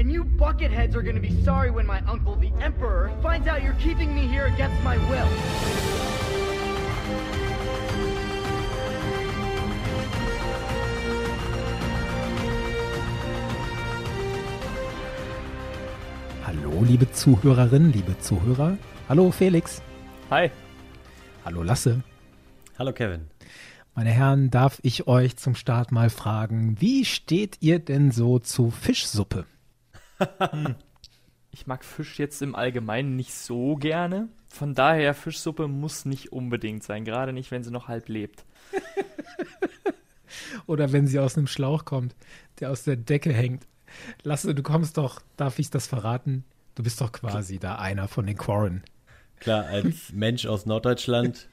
And you bucketheads are gonna be sorry when my uncle, the Emperor, finds out you're keeping me here against my will. Hallo, liebe Zuhörerinnen, liebe Zuhörer. Hallo, Felix. Hi. Hallo, Lasse. Hallo, Kevin. Meine Herren, darf ich euch zum Start mal fragen, wie steht ihr denn so zu Fischsuppe? ich mag Fisch jetzt im Allgemeinen nicht so gerne. Von daher, Fischsuppe muss nicht unbedingt sein, gerade nicht, wenn sie noch halb lebt. Oder wenn sie aus einem Schlauch kommt, der aus der Decke hängt. Lasse, du kommst doch, darf ich das verraten? Du bist doch quasi da einer von den Quarren. Klar, als Mensch aus Norddeutschland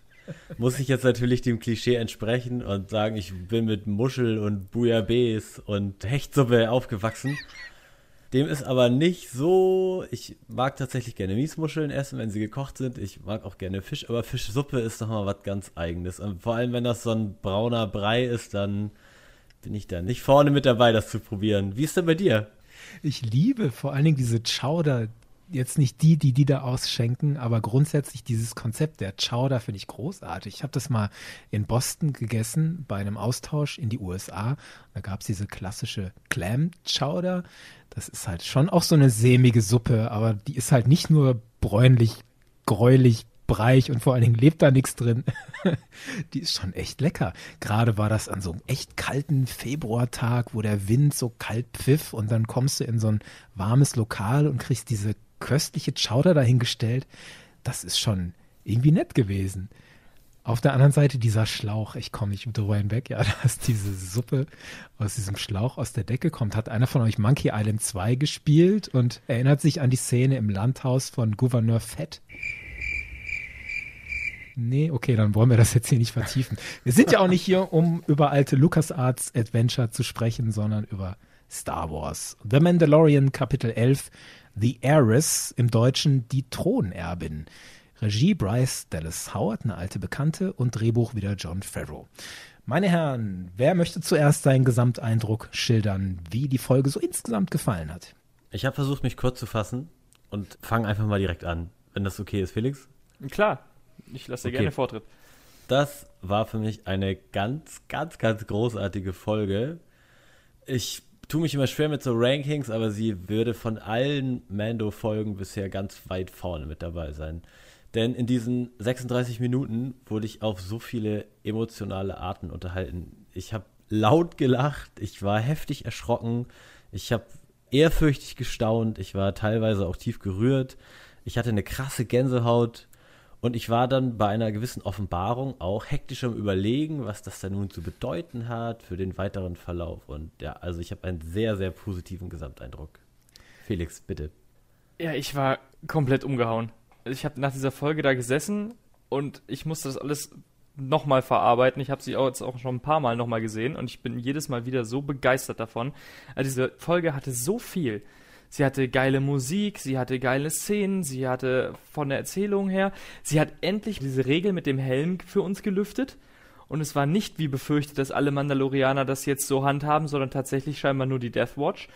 muss ich jetzt natürlich dem Klischee entsprechen und sagen, ich bin mit Muschel und Bouillabaisse und Hechtsuppe aufgewachsen. Dem ist aber nicht so. Ich mag tatsächlich gerne Miesmuscheln essen, wenn sie gekocht sind. Ich mag auch gerne Fisch, aber Fischsuppe ist nochmal was ganz Eigenes. Und vor allem, wenn das so ein brauner Brei ist, dann bin ich da nicht vorne mit dabei, das zu probieren. Wie ist denn bei dir? Ich liebe vor allen Dingen diese Chowder, jetzt nicht die, die die da ausschenken, aber grundsätzlich dieses Konzept der Chowder finde ich großartig. Ich habe das mal in Boston gegessen bei einem Austausch in die USA. Da gab es diese klassische Clam Chowder. Das ist halt schon auch so eine sämige Suppe, aber die ist halt nicht nur bräunlich, gräulich, breich und vor allen Dingen lebt da nichts drin. die ist schon echt lecker. Gerade war das an so einem echt kalten Februartag, wo der Wind so kalt pfiff und dann kommst du in so ein warmes Lokal und kriegst diese köstliche Chowder dahingestellt. Das ist schon irgendwie nett gewesen. Auf der anderen Seite dieser Schlauch, ich komme nicht drüber hinweg, ja, dass diese Suppe aus diesem Schlauch aus der Decke kommt. Hat einer von euch Monkey Island 2 gespielt und erinnert sich an die Szene im Landhaus von Gouverneur Fett? Nee, okay, dann wollen wir das jetzt hier nicht vertiefen. Wir sind ja auch nicht hier, um über alte LucasArts Adventure zu sprechen, sondern über Star Wars. The Mandalorian Kapitel 11 The Heiress, im Deutschen Die Thronerbin. Regie Bryce Dallas Howard, eine alte Bekannte, und Drehbuch wieder John Farrow. Meine Herren, wer möchte zuerst seinen Gesamteindruck schildern, wie die Folge so insgesamt gefallen hat? Ich habe versucht, mich kurz zu fassen und fange einfach mal direkt an, wenn das okay ist, Felix. Klar, ich lasse dir okay. gerne Vortritt. Das war für mich eine ganz, ganz, ganz großartige Folge. Ich tue mich immer schwer mit so Rankings, aber sie würde von allen Mando-Folgen bisher ganz weit vorne mit dabei sein. Denn in diesen 36 Minuten wurde ich auf so viele emotionale Arten unterhalten. Ich habe laut gelacht, ich war heftig erschrocken, ich habe ehrfürchtig gestaunt, ich war teilweise auch tief gerührt, ich hatte eine krasse Gänsehaut und ich war dann bei einer gewissen Offenbarung auch hektisch am Überlegen, was das dann nun zu bedeuten hat für den weiteren Verlauf. Und ja, also ich habe einen sehr, sehr positiven Gesamteindruck. Felix, bitte. Ja, ich war komplett umgehauen. Ich habe nach dieser Folge da gesessen und ich musste das alles nochmal verarbeiten. Ich habe sie auch jetzt auch schon ein paar Mal nochmal gesehen und ich bin jedes Mal wieder so begeistert davon. Also diese Folge hatte so viel. Sie hatte geile Musik, sie hatte geile Szenen, sie hatte von der Erzählung her, sie hat endlich diese Regel mit dem Helm für uns gelüftet. Und es war nicht wie befürchtet, dass alle Mandalorianer das jetzt so handhaben, sondern tatsächlich scheinbar nur die Death Watch.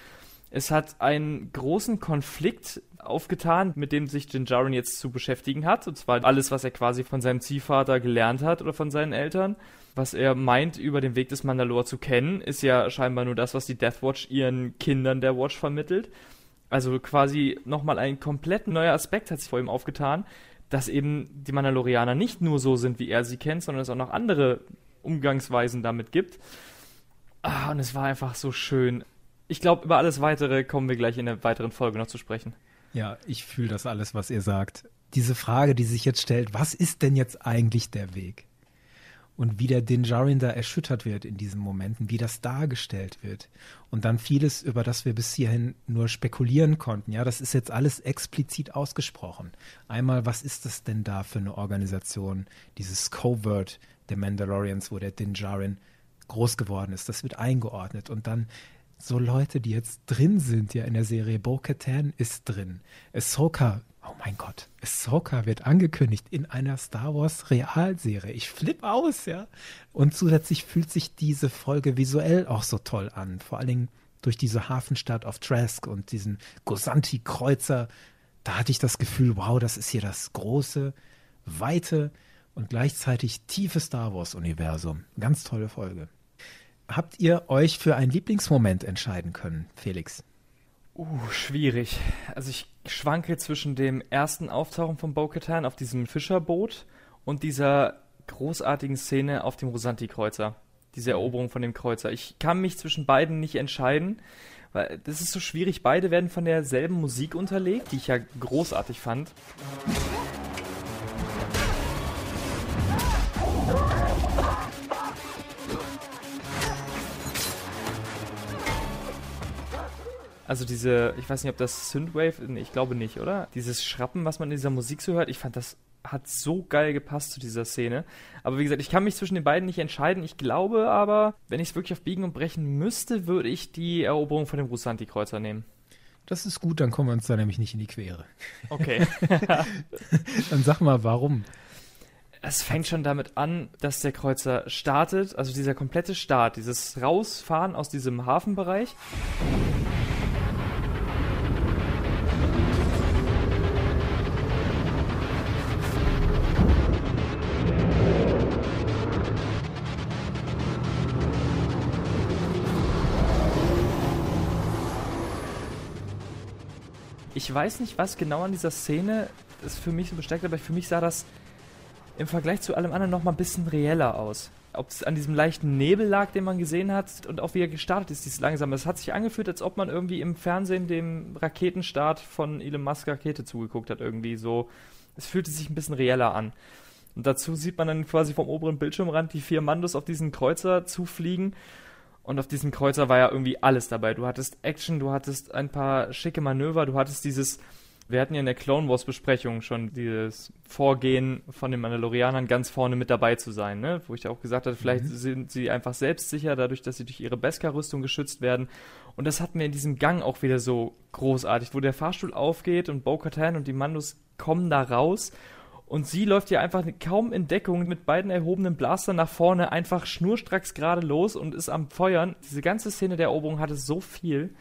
Es hat einen großen Konflikt aufgetan, mit dem sich Din Djarin jetzt zu beschäftigen hat. Und zwar alles, was er quasi von seinem Ziehvater gelernt hat oder von seinen Eltern. Was er meint, über den Weg des Mandalore zu kennen, ist ja scheinbar nur das, was die Death Watch ihren Kindern der Watch vermittelt. Also quasi nochmal ein komplett neuer Aspekt hat sich vor ihm aufgetan, dass eben die Mandalorianer nicht nur so sind, wie er sie kennt, sondern es auch noch andere Umgangsweisen damit gibt. Ah, und es war einfach so schön. Ich glaube, über alles weitere kommen wir gleich in der weiteren Folge noch zu sprechen. Ja, ich fühle das alles, was ihr sagt. Diese Frage, die sich jetzt stellt, was ist denn jetzt eigentlich der Weg? Und wie der Din Djarin da erschüttert wird in diesen Momenten, wie das dargestellt wird. Und dann vieles, über das wir bis hierhin nur spekulieren konnten. Ja, das ist jetzt alles explizit ausgesprochen. Einmal, was ist das denn da für eine Organisation? Dieses Covert der Mandalorians, wo der Din Djarin groß geworden ist. Das wird eingeordnet. Und dann so Leute, die jetzt drin sind, ja in der Serie. Bo-Katan ist drin. Ahsoka Oh mein Gott, Ahsoka wird angekündigt in einer Star Wars Realserie. Ich flippe aus, ja. Und zusätzlich fühlt sich diese Folge visuell auch so toll an. Vor allen Dingen durch diese Hafenstadt auf Trask und diesen Gosanti-Kreuzer, da hatte ich das Gefühl, wow, das ist hier das große, weite und gleichzeitig tiefe Star Wars-Universum. Ganz tolle Folge. Habt ihr euch für einen Lieblingsmoment entscheiden können, Felix? Uh, schwierig. Also ich schwanke zwischen dem ersten Auftauchen von Bo-Katan auf diesem Fischerboot und dieser großartigen Szene auf dem Rosanti-Kreuzer. Diese Eroberung von dem Kreuzer. Ich kann mich zwischen beiden nicht entscheiden, weil das ist so schwierig. Beide werden von derselben Musik unterlegt, die ich ja großartig fand. Also diese, ich weiß nicht, ob das Synthwave, nee, ich glaube nicht, oder? Dieses Schrappen, was man in dieser Musik so hört, ich fand das hat so geil gepasst zu dieser Szene. Aber wie gesagt, ich kann mich zwischen den beiden nicht entscheiden. Ich glaube aber, wenn ich es wirklich auf Biegen und Brechen müsste, würde ich die Eroberung von dem Rusanti-Kreuzer nehmen. Das ist gut, dann kommen wir uns da nämlich nicht in die Quere. Okay. dann sag mal, warum? Es fängt schon damit an, dass der Kreuzer startet, also dieser komplette Start, dieses Rausfahren aus diesem Hafenbereich. Ich weiß nicht, was genau an dieser Szene es für mich so bestärkt, aber für mich sah das im Vergleich zu allem anderen noch mal ein bisschen reeller aus. Ob es an diesem leichten Nebel lag, den man gesehen hat und auch wie er gestartet ist, dieses langsame. Es hat sich angefühlt, als ob man irgendwie im Fernsehen dem Raketenstart von Elon Musk Rakete zugeguckt hat, irgendwie so. Es fühlte sich ein bisschen reeller an. Und dazu sieht man dann quasi vom oberen Bildschirmrand die vier Mandos auf diesen Kreuzer zufliegen und auf diesem Kreuzer war ja irgendwie alles dabei. Du hattest Action, du hattest ein paar schicke Manöver, du hattest dieses, wir hatten ja in der Clone Wars Besprechung schon dieses Vorgehen von den Mandalorianern ganz vorne mit dabei zu sein, ne? Wo ich ja auch gesagt hatte, vielleicht mhm. sind sie einfach selbstsicher, dadurch, dass sie durch ihre Beskar-Rüstung geschützt werden. Und das hatten wir in diesem Gang auch wieder so großartig, wo der Fahrstuhl aufgeht und Bo-Katan und die Mandos kommen da raus und sie läuft ja einfach kaum in Deckung mit beiden erhobenen Blastern nach vorne einfach schnurstracks gerade los und ist am Feuern. Diese ganze Szene der Eroberung hatte so viel.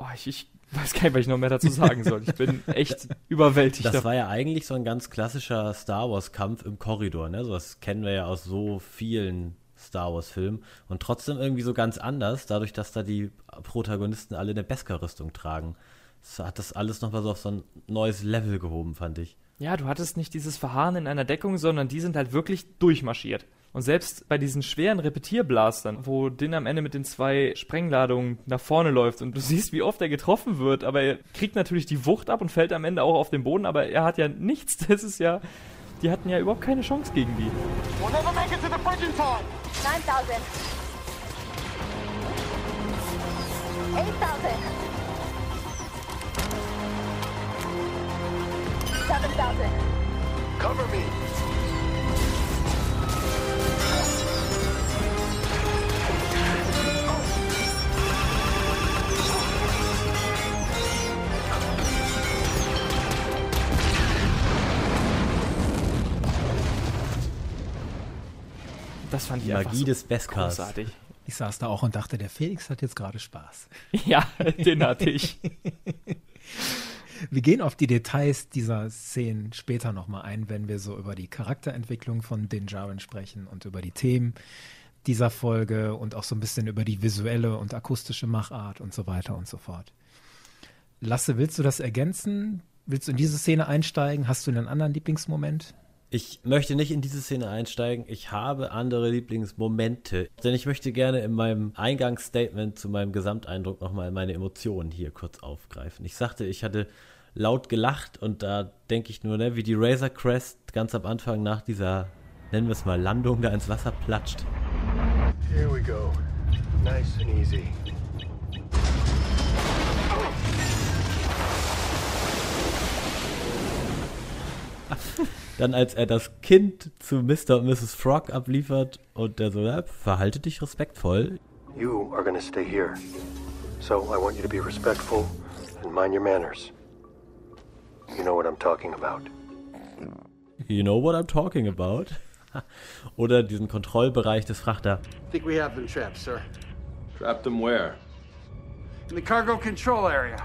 Oh, ich, ich weiß gar nicht, was ich noch mehr dazu sagen soll. Ich bin echt überwältigt. Das war ja eigentlich so ein ganz klassischer Star Wars-Kampf im Korridor. Ne? So das kennen wir ja aus so vielen Star Wars-Filmen. Und trotzdem irgendwie so ganz anders, dadurch, dass da die Protagonisten alle eine Beskar-Rüstung tragen. Das hat das alles nochmal so auf so ein neues Level gehoben, fand ich. Ja, du hattest nicht dieses Verharren in einer Deckung, sondern die sind halt wirklich durchmarschiert. Und selbst bei diesen schweren Repetierblastern, wo Din am Ende mit den zwei Sprengladungen nach vorne läuft und du siehst, wie oft er getroffen wird, aber er kriegt natürlich die Wucht ab und fällt am Ende auch auf den Boden, aber er hat ja nichts. Das ist ja. Die hatten ja überhaupt keine Chance gegen die. We'll never make it to the bridging time. 9000. 8000. 7000. Cover me. Das fand ich Die Magie so des Beskars. Großartig. Ich saß da auch und dachte, der Felix hat jetzt gerade Spaß. Ja, den hatte ich. Wir gehen auf die Details dieser Szenen später nochmal ein, wenn wir so über die Charakterentwicklung von Din Djarin sprechen und über die Themen dieser Folge und auch so ein bisschen über die visuelle und akustische Machart und so weiter und so fort. Lasse, willst du das ergänzen? Willst du in diese Szene einsteigen? Hast du einen anderen Lieblingsmoment? Ich möchte nicht in diese Szene einsteigen. Ich habe andere Lieblingsmomente. Denn ich möchte gerne in meinem Eingangsstatement zu meinem Gesamteindruck nochmal meine Emotionen hier kurz aufgreifen. Ich sagte, ich hatte laut gelacht und da denke ich nur, ne, wie die Razor Crest ganz am Anfang nach dieser, nennen wir es mal, Landung da ins Wasser platscht. Here we go. Nice and easy. Dann als er das Kind zu Mr. und Mrs. Frog abliefert und der so, ja, verhalte dich respektvoll. You are gonna stay here. So I want you to be respectful and mind your manners. You know what I'm talking about. You know what I'm talking about? Oder diesen Kontrollbereich des Frachter. I think we have them trapped, sir. Trapped them where? In the cargo control area.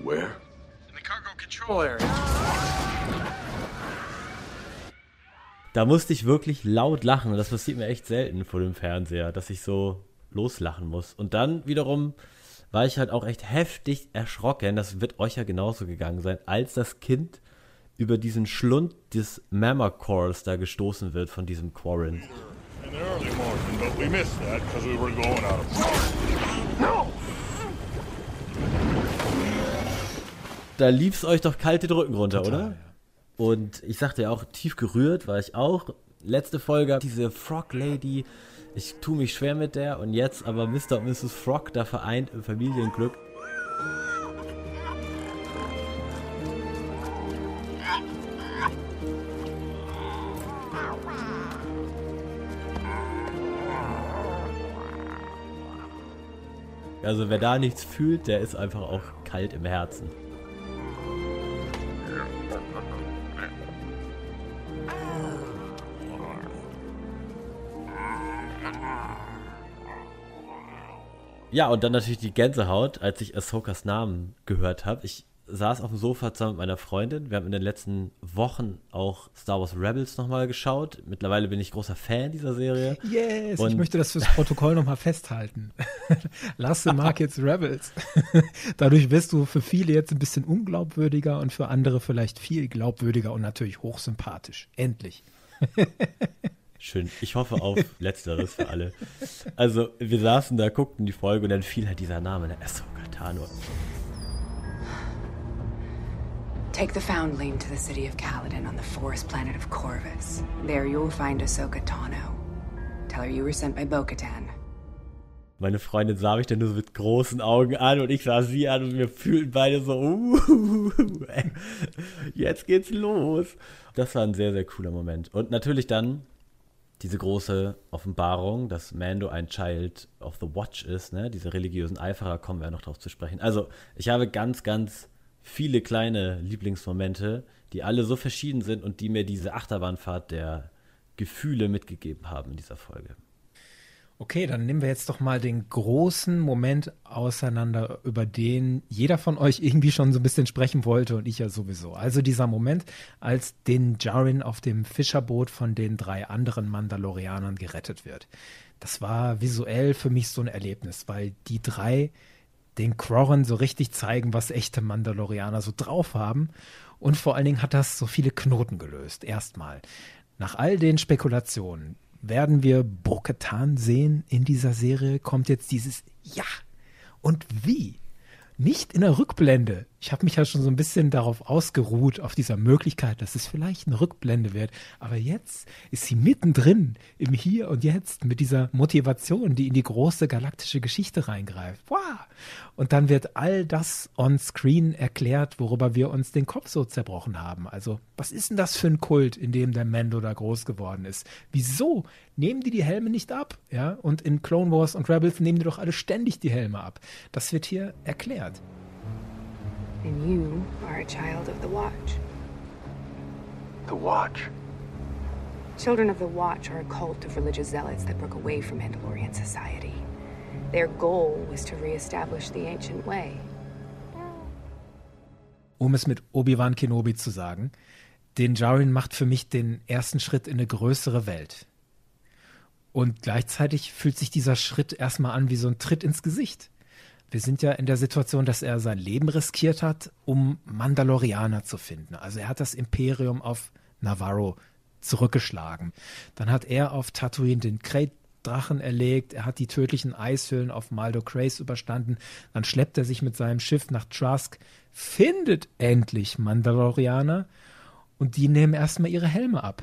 Where? Da musste ich wirklich laut lachen und das passiert mir echt selten vor dem Fernseher, dass ich so loslachen muss. Und dann wiederum war ich halt auch echt heftig erschrocken, das wird euch ja genauso gegangen sein, als das Kind über diesen Schlund des Mamma Cores da gestoßen wird von diesem Quarren. In the early morning, but we missed that because we were going out of No! Da lief's euch doch kalte Drücken runter, Total, oder? ja. Und ich sagte ja auch, tief gerührt war ich auch. Letzte Folge, diese Frog Lady, ich tue mich schwer mit der und jetzt aber Mr. und Mrs. Frog da vereint im Familienglück. Also wer da nichts fühlt, der ist einfach auch kalt im Herzen. Ja, und dann natürlich die Gänsehaut, als ich Ahsokas Namen gehört habe. Ich saß auf dem Sofa zusammen mit meiner Freundin. Wir haben in den letzten Wochen auch Star Wars Rebels nochmal geschaut. Mittlerweile bin ich großer Fan dieser Serie. Yes, ich Und- möchte das fürs Protokoll nochmal festhalten. Lasse mag jetzt Rebels. Dadurch wirst du für viele jetzt ein bisschen unglaubwürdiger und für andere vielleicht viel glaubwürdiger und natürlich hochsympathisch. Endlich. Schön. Ich hoffe auf Letzteres für alle. Also, wir saßen da, guckten die Folge und dann fiel halt dieser Name, ne? Ahsoka Tano. Take the Foundling to the city of Kaladin on the forest planet of Corvus. There you will find Ahsoka Tano. Tell her you were sent by Bo-Katan. Meine Freundin sah mich dann nur so mit großen Augen an und ich sah sie an und wir fühlten beide so, uh, jetzt geht's los. Das war ein sehr, sehr cooler Moment. Und natürlich dann diese große Offenbarung, dass Mando ein Child of the Watch ist, ne? diese religiösen Eiferer, kommen wir ja noch drauf zu sprechen. Also, ich habe ganz, ganz viele kleine Lieblingsmomente, die alle so verschieden sind und die mir diese Achterbahnfahrt der Gefühle mitgegeben haben in dieser Folge. Okay, dann nehmen wir jetzt doch mal den großen Moment auseinander, über den jeder von euch irgendwie schon so ein bisschen sprechen wollte und ich ja sowieso. Also dieser Moment, als den Jarin auf dem Fischerboot von den drei anderen Mandalorianern gerettet wird. Das war visuell für mich so ein Erlebnis, weil die drei den Quarren so richtig zeigen, was echte Mandalorianer so drauf haben. Und vor allen Dingen hat das so viele Knoten gelöst. Erstmal. Nach all den Spekulationen werden wir Bo-Katan sehen in dieser Serie. Kommt jetzt dieses Ja. Und wie? Nicht in der Rückblende. Ich habe mich ja schon so ein bisschen darauf ausgeruht, auf dieser Möglichkeit, dass es vielleicht eine Rückblende wird. Aber jetzt ist sie mittendrin im Hier und Jetzt mit dieser Motivation, die in die große galaktische Geschichte reingreift. Wow! Und dann wird all das on screen erklärt, worüber wir uns den Kopf so zerbrochen haben. Also, was ist denn das für ein Kult, in dem der Mando da groß geworden ist? Wieso nehmen die die Helme nicht ab? Ja, und in Clone Wars und Rebels nehmen die doch alle ständig die Helme ab. Das wird hier erklärt. And you are a child of the Watch. The Watch. Children of the Watch are a cult of religious zealots that broke away from Mandalorian society. Their goal was to reestablish the ancient way. um es mit Obi-Wan Kenobi zu sagen, den Jarin macht für mich den ersten Schritt in eine größere Welt. Und gleichzeitig fühlt sich dieser Schritt erstmal an wie so ein Tritt ins Gesicht. Wir sind ja in der Situation, dass er sein Leben riskiert hat, um Mandalorianer zu finden. Also er hat das Imperium auf Navarro zurückgeschlagen. Dann hat er auf Tatooine den Krayt-Drachen erlegt. Er hat die tödlichen Eishöhlen auf Maldo Crace überstanden. Dann schleppt er sich mit seinem Schiff nach Trask, findet endlich Mandalorianer und die nehmen erstmal ihre Helme ab.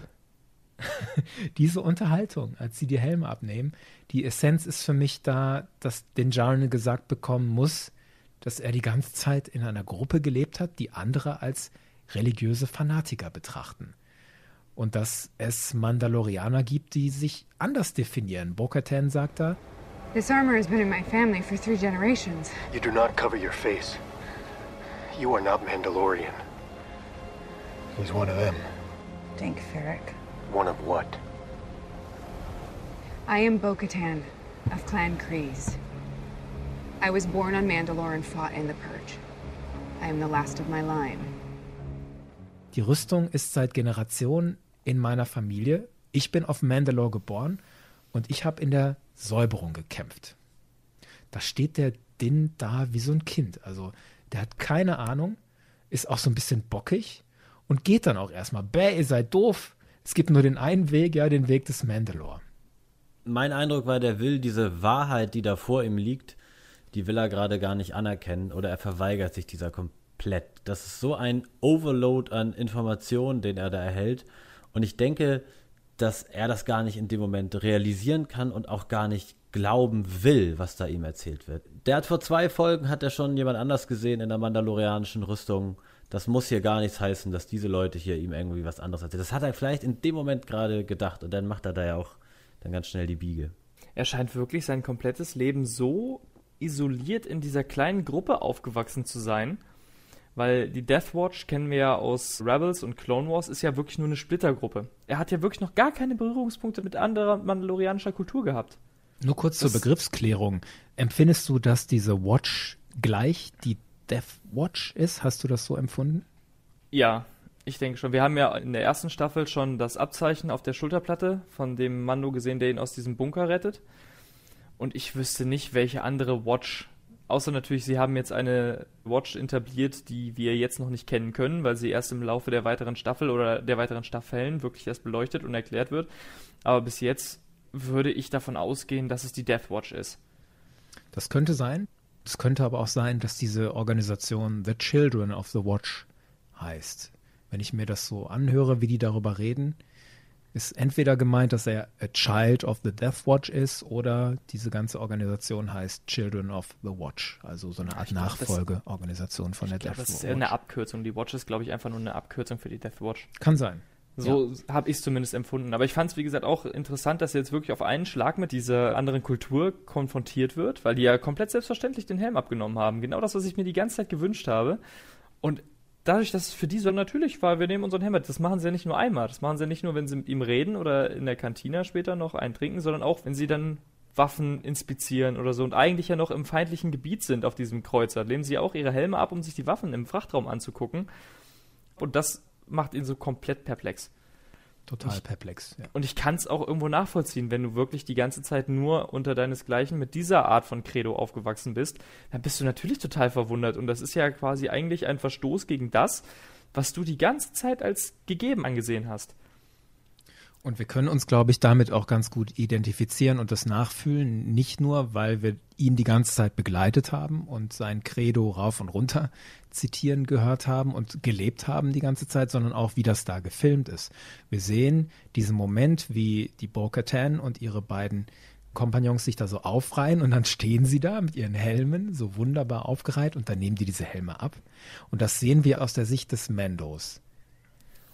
Diese Unterhaltung, als sie die Helme abnehmen, die Essenz ist für mich da, dass den Jarne gesagt bekommen muss, dass er die ganze Zeit in einer Gruppe gelebt hat, die andere als religiöse Fanatiker betrachten. Und dass es Mandalorianer gibt, die sich anders definieren. Bo-Katan sagt da, This armor has been in my family for three generations. You do not cover your face. You are not Mandalorian. He's one of them. Dank Ferric. One of what? I am Bo Katan, of Clan Kreese. I was born on Mandalore and fought in the Purge. I am the last of my line. Die Rüstung ist seit Generationen in meiner Familie. Ich bin auf Mandalore geboren und ich habe in der Säuberung gekämpft. Da steht der Din da wie so ein Kind. Also der hat keine Ahnung, ist auch so ein bisschen bockig und geht dann auch erstmal. Bäh, ihr seid doof. Es gibt nur den einen Weg, ja, den Weg des Mandalore. Mein Eindruck war, der will diese Wahrheit, die da vor ihm liegt, die will er gerade gar nicht anerkennen oder er verweigert sich dieser komplett. Das ist so ein Overload an Informationen, den er da erhält. Und ich denke, dass er das gar nicht in dem Moment realisieren kann und auch gar nicht glauben will, was da ihm erzählt wird. Der hat vor zwei Folgen hat er schon jemand anders gesehen in der mandalorianischen Rüstung. Das muss hier gar nichts heißen, dass diese Leute hier ihm irgendwie was anderes erzählen. Das hat er vielleicht in dem Moment gerade gedacht und dann macht er da ja auch dann ganz schnell die Biege. Er scheint wirklich sein komplettes Leben so isoliert in dieser kleinen Gruppe aufgewachsen zu sein, weil die Death Watch kennen wir ja aus Rebels und Clone Wars, ist ja wirklich nur eine Splittergruppe. Er hat ja wirklich noch gar keine Berührungspunkte mit anderer mandalorianischer Kultur gehabt. Nur kurz Das- zur Begriffsklärung. Empfindest du, dass diese Watch gleich die Death Watch ist? Hast du das so empfunden? Ja, ich denke schon. Wir haben ja in der ersten Staffel schon das Abzeichen auf der Schulterplatte von dem Mando gesehen, der ihn aus diesem Bunker rettet. Und ich wüsste nicht, welche andere Watch, außer natürlich, sie haben jetzt eine Watch etabliert, die wir jetzt noch nicht kennen können, weil sie erst im Laufe der weiteren Staffel oder der weiteren Staffeln wirklich erst beleuchtet und erklärt wird. Aber bis jetzt würde ich davon ausgehen, dass es die Death Watch ist. Das könnte sein. Es könnte aber auch sein, dass diese Organisation The Children of the Watch heißt. Wenn ich mir das so anhöre, wie die darüber reden, ist entweder gemeint, dass er a Child of the Death Watch ist oder diese ganze Organisation heißt Children of the Watch, also so eine Art glaub, Nachfolgeorganisation von der Ich glaube, Death das ist Watch. eine Abkürzung. Die Watch ist, glaube ich, einfach nur eine Abkürzung für die Death Watch. Kann sein. So habe ich es zumindest empfunden. Aber ich fand es, wie gesagt, auch interessant, dass er jetzt wirklich auf einen Schlag mit dieser anderen Kultur konfrontiert wird, weil die ja komplett selbstverständlich den Helm abgenommen haben. Genau das, was ich mir die ganze Zeit gewünscht habe. Und dadurch, dass es für die so natürlich war, wir nehmen unseren Helm mit. Das machen sie ja nicht nur einmal. Das machen sie ja nicht nur, wenn sie mit ihm reden oder in der Kantina später noch eintrinken, sondern auch, wenn sie dann Waffen inspizieren oder so und eigentlich ja noch im feindlichen Gebiet sind auf diesem Kreuzer. Lehnen sie auch ihre Helme ab, um sich die Waffen im Frachtraum anzugucken. Und das macht ihn so komplett perplex. Total perplex. Ja. Und ich kann es auch irgendwo nachvollziehen, wenn du wirklich die ganze Zeit nur unter deinesgleichen mit dieser Art von Credo aufgewachsen bist, dann bist du natürlich total verwundert. Und das ist ja quasi eigentlich ein Verstoß gegen das, was du die ganze Zeit als gegeben angesehen hast. Und wir können uns, glaube ich, damit auch ganz gut identifizieren und das nachfühlen. Nicht nur, weil wir ihn die ganze Zeit begleitet haben und sein Credo rauf und runter zitieren gehört haben und gelebt haben die ganze Zeit, sondern auch, wie das da gefilmt ist. Wir sehen diesen Moment, wie die Bo-Katan und ihre beiden Kompagnons sich da so aufreihen und dann stehen sie da mit ihren Helmen so wunderbar aufgereiht und dann nehmen die diese Helme ab. Und das sehen wir aus der Sicht des Mandos.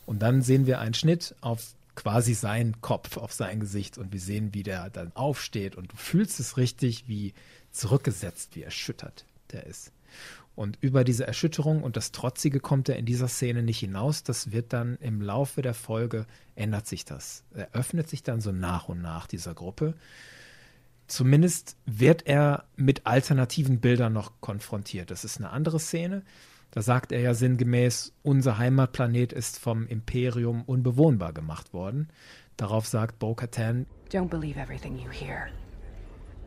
Und dann sehen wir einen Schnitt auf quasi seinen Kopf, auf sein Gesicht und wir sehen, wie der dann aufsteht und du fühlst es richtig, wie zurückgesetzt, wie erschüttert der ist. Und über diese Erschütterung und das Trotzige kommt er in dieser Szene nicht hinaus. Das wird dann im Laufe der Folge, ändert sich das. Er öffnet sich dann so nach und nach dieser Gruppe. Zumindest wird er mit alternativen Bildern noch konfrontiert. Das ist eine andere Szene. Da sagt er ja sinngemäß, unser Heimatplanet ist vom Imperium unbewohnbar gemacht worden. Darauf sagt Bo-Katan, Don't believe everything you hear.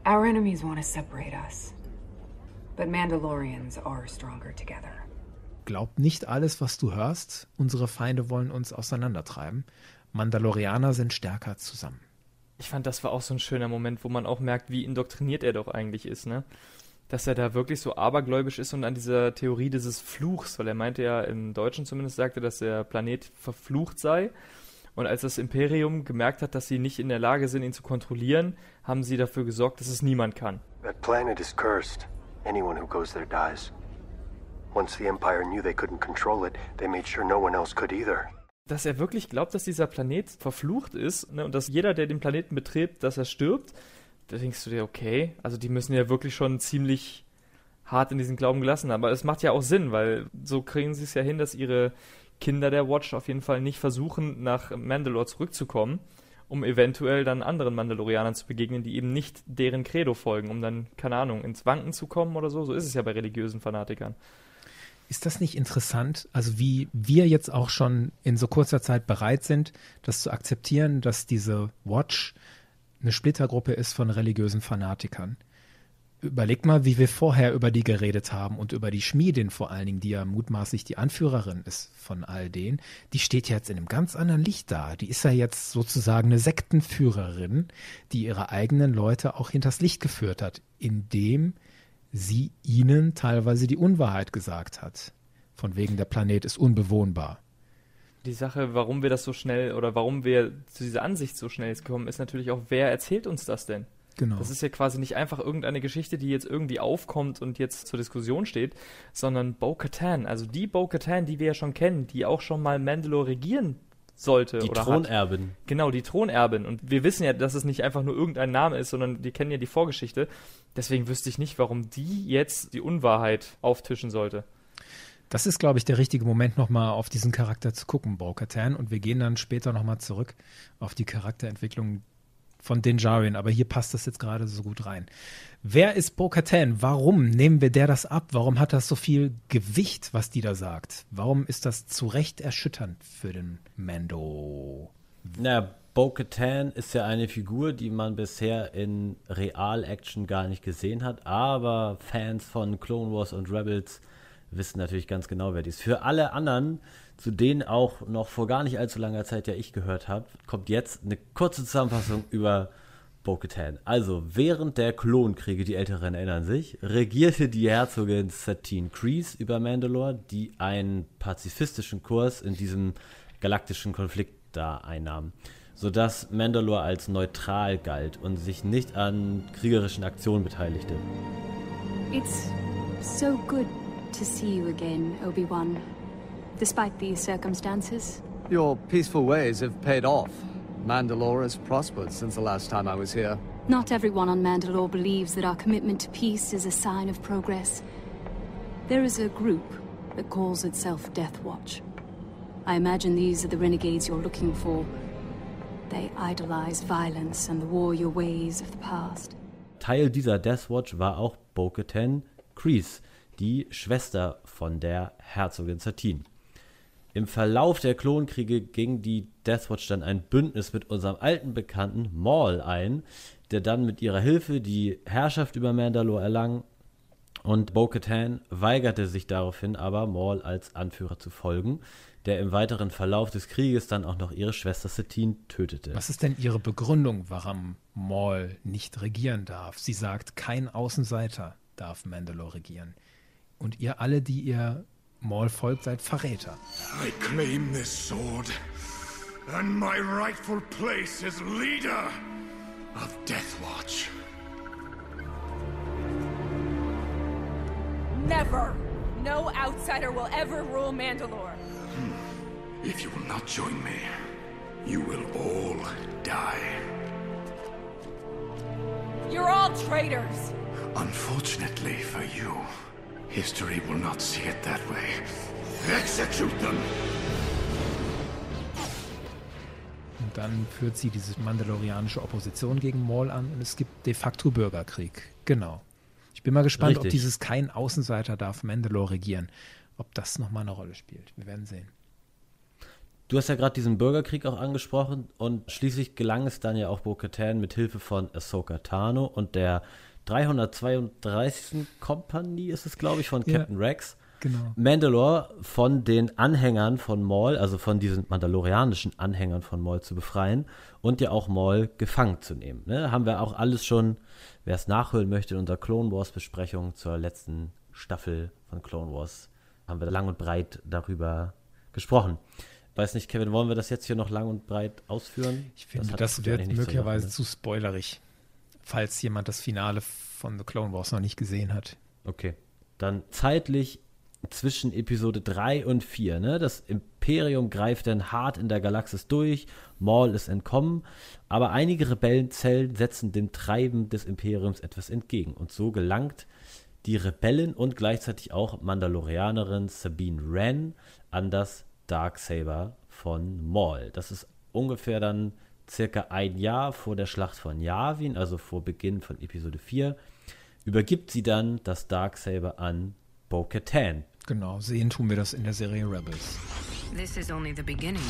Our enemies want to separate us. But Mandalorians are stronger together. glaub nicht alles, was du hörst. Unsere Feinde wollen uns auseinandertreiben. Mandalorianer sind stärker zusammen. Ich fand, das war auch so ein schöner Moment, wo man auch merkt, wie indoktriniert er doch eigentlich ist, ne? Dass er da wirklich so abergläubisch ist und an dieser Theorie dieses Fluchs, weil er meinte ja im Deutschen zumindest sagte, dass der Planet verflucht sei. Und als das Imperium gemerkt hat, dass sie nicht in der Lage sind, ihn zu kontrollieren, haben sie dafür gesorgt, dass es niemand kann. That planet is cursed. Anyone who goes there dies. Once the Empire knew they couldn't control it, they made sure no one else could either. dass er wirklich glaubt, dass dieser Planet verflucht ist ne, und dass jeder, der den Planeten betritt, dass er stirbt, da denkst du dir, okay, also die müssen ja wirklich schon ziemlich hart in diesen Glauben gelassen haben. Aber es macht ja auch Sinn, weil so kriegen sie es ja hin, dass ihre Kinder der Watch auf jeden Fall nicht versuchen, nach Mandalore zurückzukommen um eventuell dann anderen Mandalorianern zu begegnen, die eben nicht deren Credo folgen, um dann, keine Ahnung, ins Wanken zu kommen oder so. So ist es ja bei religiösen Fanatikern. Ist das nicht interessant? Also wie wir jetzt auch schon in so kurzer Zeit bereit sind, das zu akzeptieren, dass diese Watch eine Splittergruppe ist von religiösen Fanatikern. Überleg mal, wie wir vorher über die geredet haben und über die Schmiedin vor allen Dingen, die ja mutmaßlich die Anführerin ist von all denen. Die steht jetzt in einem ganz anderen Licht da. Die ist ja jetzt sozusagen eine Sektenführerin, die ihre eigenen Leute auch hinters Licht geführt hat, indem sie ihnen teilweise die Unwahrheit gesagt hat. Von wegen, der Planet ist unbewohnbar. Die Sache, warum wir das so schnell oder warum wir zu dieser Ansicht so schnell jetzt kommen, ist natürlich auch, wer erzählt uns das denn? Genau. Das ist ja quasi nicht einfach irgendeine Geschichte, die jetzt irgendwie aufkommt und jetzt zur Diskussion steht, sondern Bo-Katan, also die Bo-Katan, die wir ja schon kennen, die auch schon mal Mandalore regieren sollte Die oder hat. Thronerbin. Genau, die Thronerbin. Und wir wissen ja, dass es nicht einfach nur irgendein Name ist, sondern die kennen ja die Vorgeschichte. Deswegen wüsste ich nicht, warum die jetzt die Unwahrheit auftischen sollte. Das ist, glaube ich, der richtige Moment, nochmal auf diesen Charakter zu gucken, Bo-Katan. Und wir gehen dann später nochmal zurück auf die Charakterentwicklung von Din Djarin. Aber hier passt das jetzt gerade so gut rein. Wer ist Bo-Katan? Warum nehmen wir der das ab? Warum hat das so viel Gewicht, was die da sagt? Warum ist das zu Recht erschütternd für den Mando? Na, Bo-Katan ist ja eine Figur, die man bisher in Real-Action gar nicht gesehen hat, aber Fans von Clone Wars und Rebels wissen natürlich ganz genau, wer die ist. Für alle anderen, zu denen auch noch vor gar nicht allzu langer Zeit ja ich gehört habe, kommt jetzt eine kurze Zusammenfassung über Bo-Katan. Also, während der Klonkriege, die Älteren erinnern sich, regierte die Herzogin Satine Kreese über Mandalore, die einen pazifistischen Kurs in diesem galaktischen Konflikt da einnahm, sodass Mandalore als neutral galt und sich nicht an kriegerischen Aktionen beteiligte. It's so good to see you again, Obi-Wan. Despite these circumstances, Your peaceful ways have paid off. Mandalore has prospered since the last time I was here. not everyone on Mandalore believes that our commitment to peace is a sign of progress. There is a group that calls itself Death Watch. I imagine these are the renegades you're looking for. They idolize violence and the warrior ways of the past. Teil dieser Death Watch war auch Bo-Katan Kreese, die Schwester von der Herzogin Satine. Im Verlauf der Klonkriege ging die Death Watch dann ein Bündnis mit unserem alten Bekannten Maul ein, der dann mit ihrer Hilfe die Herrschaft über Mandalore erlang und Bo-Katan weigerte sich daraufhin aber, Maul als Anführer zu folgen, der im weiteren Verlauf des Krieges dann auch noch ihre Schwester Satine tötete. Was ist denn Ihre Begründung, warum Maul nicht regieren darf? Sie sagt, kein Außenseiter darf Mandalore regieren. Und ihr alle, die ihr Maul folgt, seid Verräter. I claim this sword and my rightful place as leader of Death Watch. Never! No outsider will ever rule Mandalore. If you will not join me, you will all die. You're all traitors! Unfortunately for you, history will not see it that way. Execute them! Und dann führt sie diese mandalorianische Opposition gegen Maul an und es gibt de facto Bürgerkrieg. Genau. Ich bin mal gespannt, ob Richtig. dieses kein Außenseiter darf Mandalore regieren, ob das nochmal eine Rolle spielt. Wir werden sehen. Du hast ja gerade diesen Bürgerkrieg auch angesprochen und schließlich gelang es dann ja auch Bo-Katan mit Hilfe von Ahsoka Tano und der 332. Kompanie ist es, glaube ich, von Ja. Captain Rex. Genau. Mandalore von den Anhängern von Maul, also von diesen mandalorianischen Anhängern von Maul zu befreien und ja auch Maul gefangen zu nehmen. Ne? Haben wir auch alles schon, wer es nachhören möchte, in unserer Clone Wars Besprechung zur letzten Staffel von Clone Wars, haben wir lang und breit darüber gesprochen. Weiß nicht, Kevin, wollen wir das jetzt hier noch lang und breit ausführen? Ich finde, das, ja wird möglicherweise machen, zu spoilerig, falls jemand das Finale von The Clone Wars noch nicht gesehen hat. Okay. Dann zeitlich zwischen Episode 3 und 4. Ne? Das Imperium greift dann hart in der Galaxis durch, Maul ist entkommen, aber einige Rebellenzellen setzen dem Treiben des Imperiums etwas entgegen. Und so gelangt die Rebellin und gleichzeitig auch Mandalorianerin Sabine Wren an das Darksaber von Maul. Das ist ungefähr dann circa ein Jahr vor der Schlacht von Yavin, also vor Beginn von Episode 4, übergibt sie dann das Darksaber an Bo-Katan. Genau, sehen tun wir das in der Serie Rebels. This is only the beginning.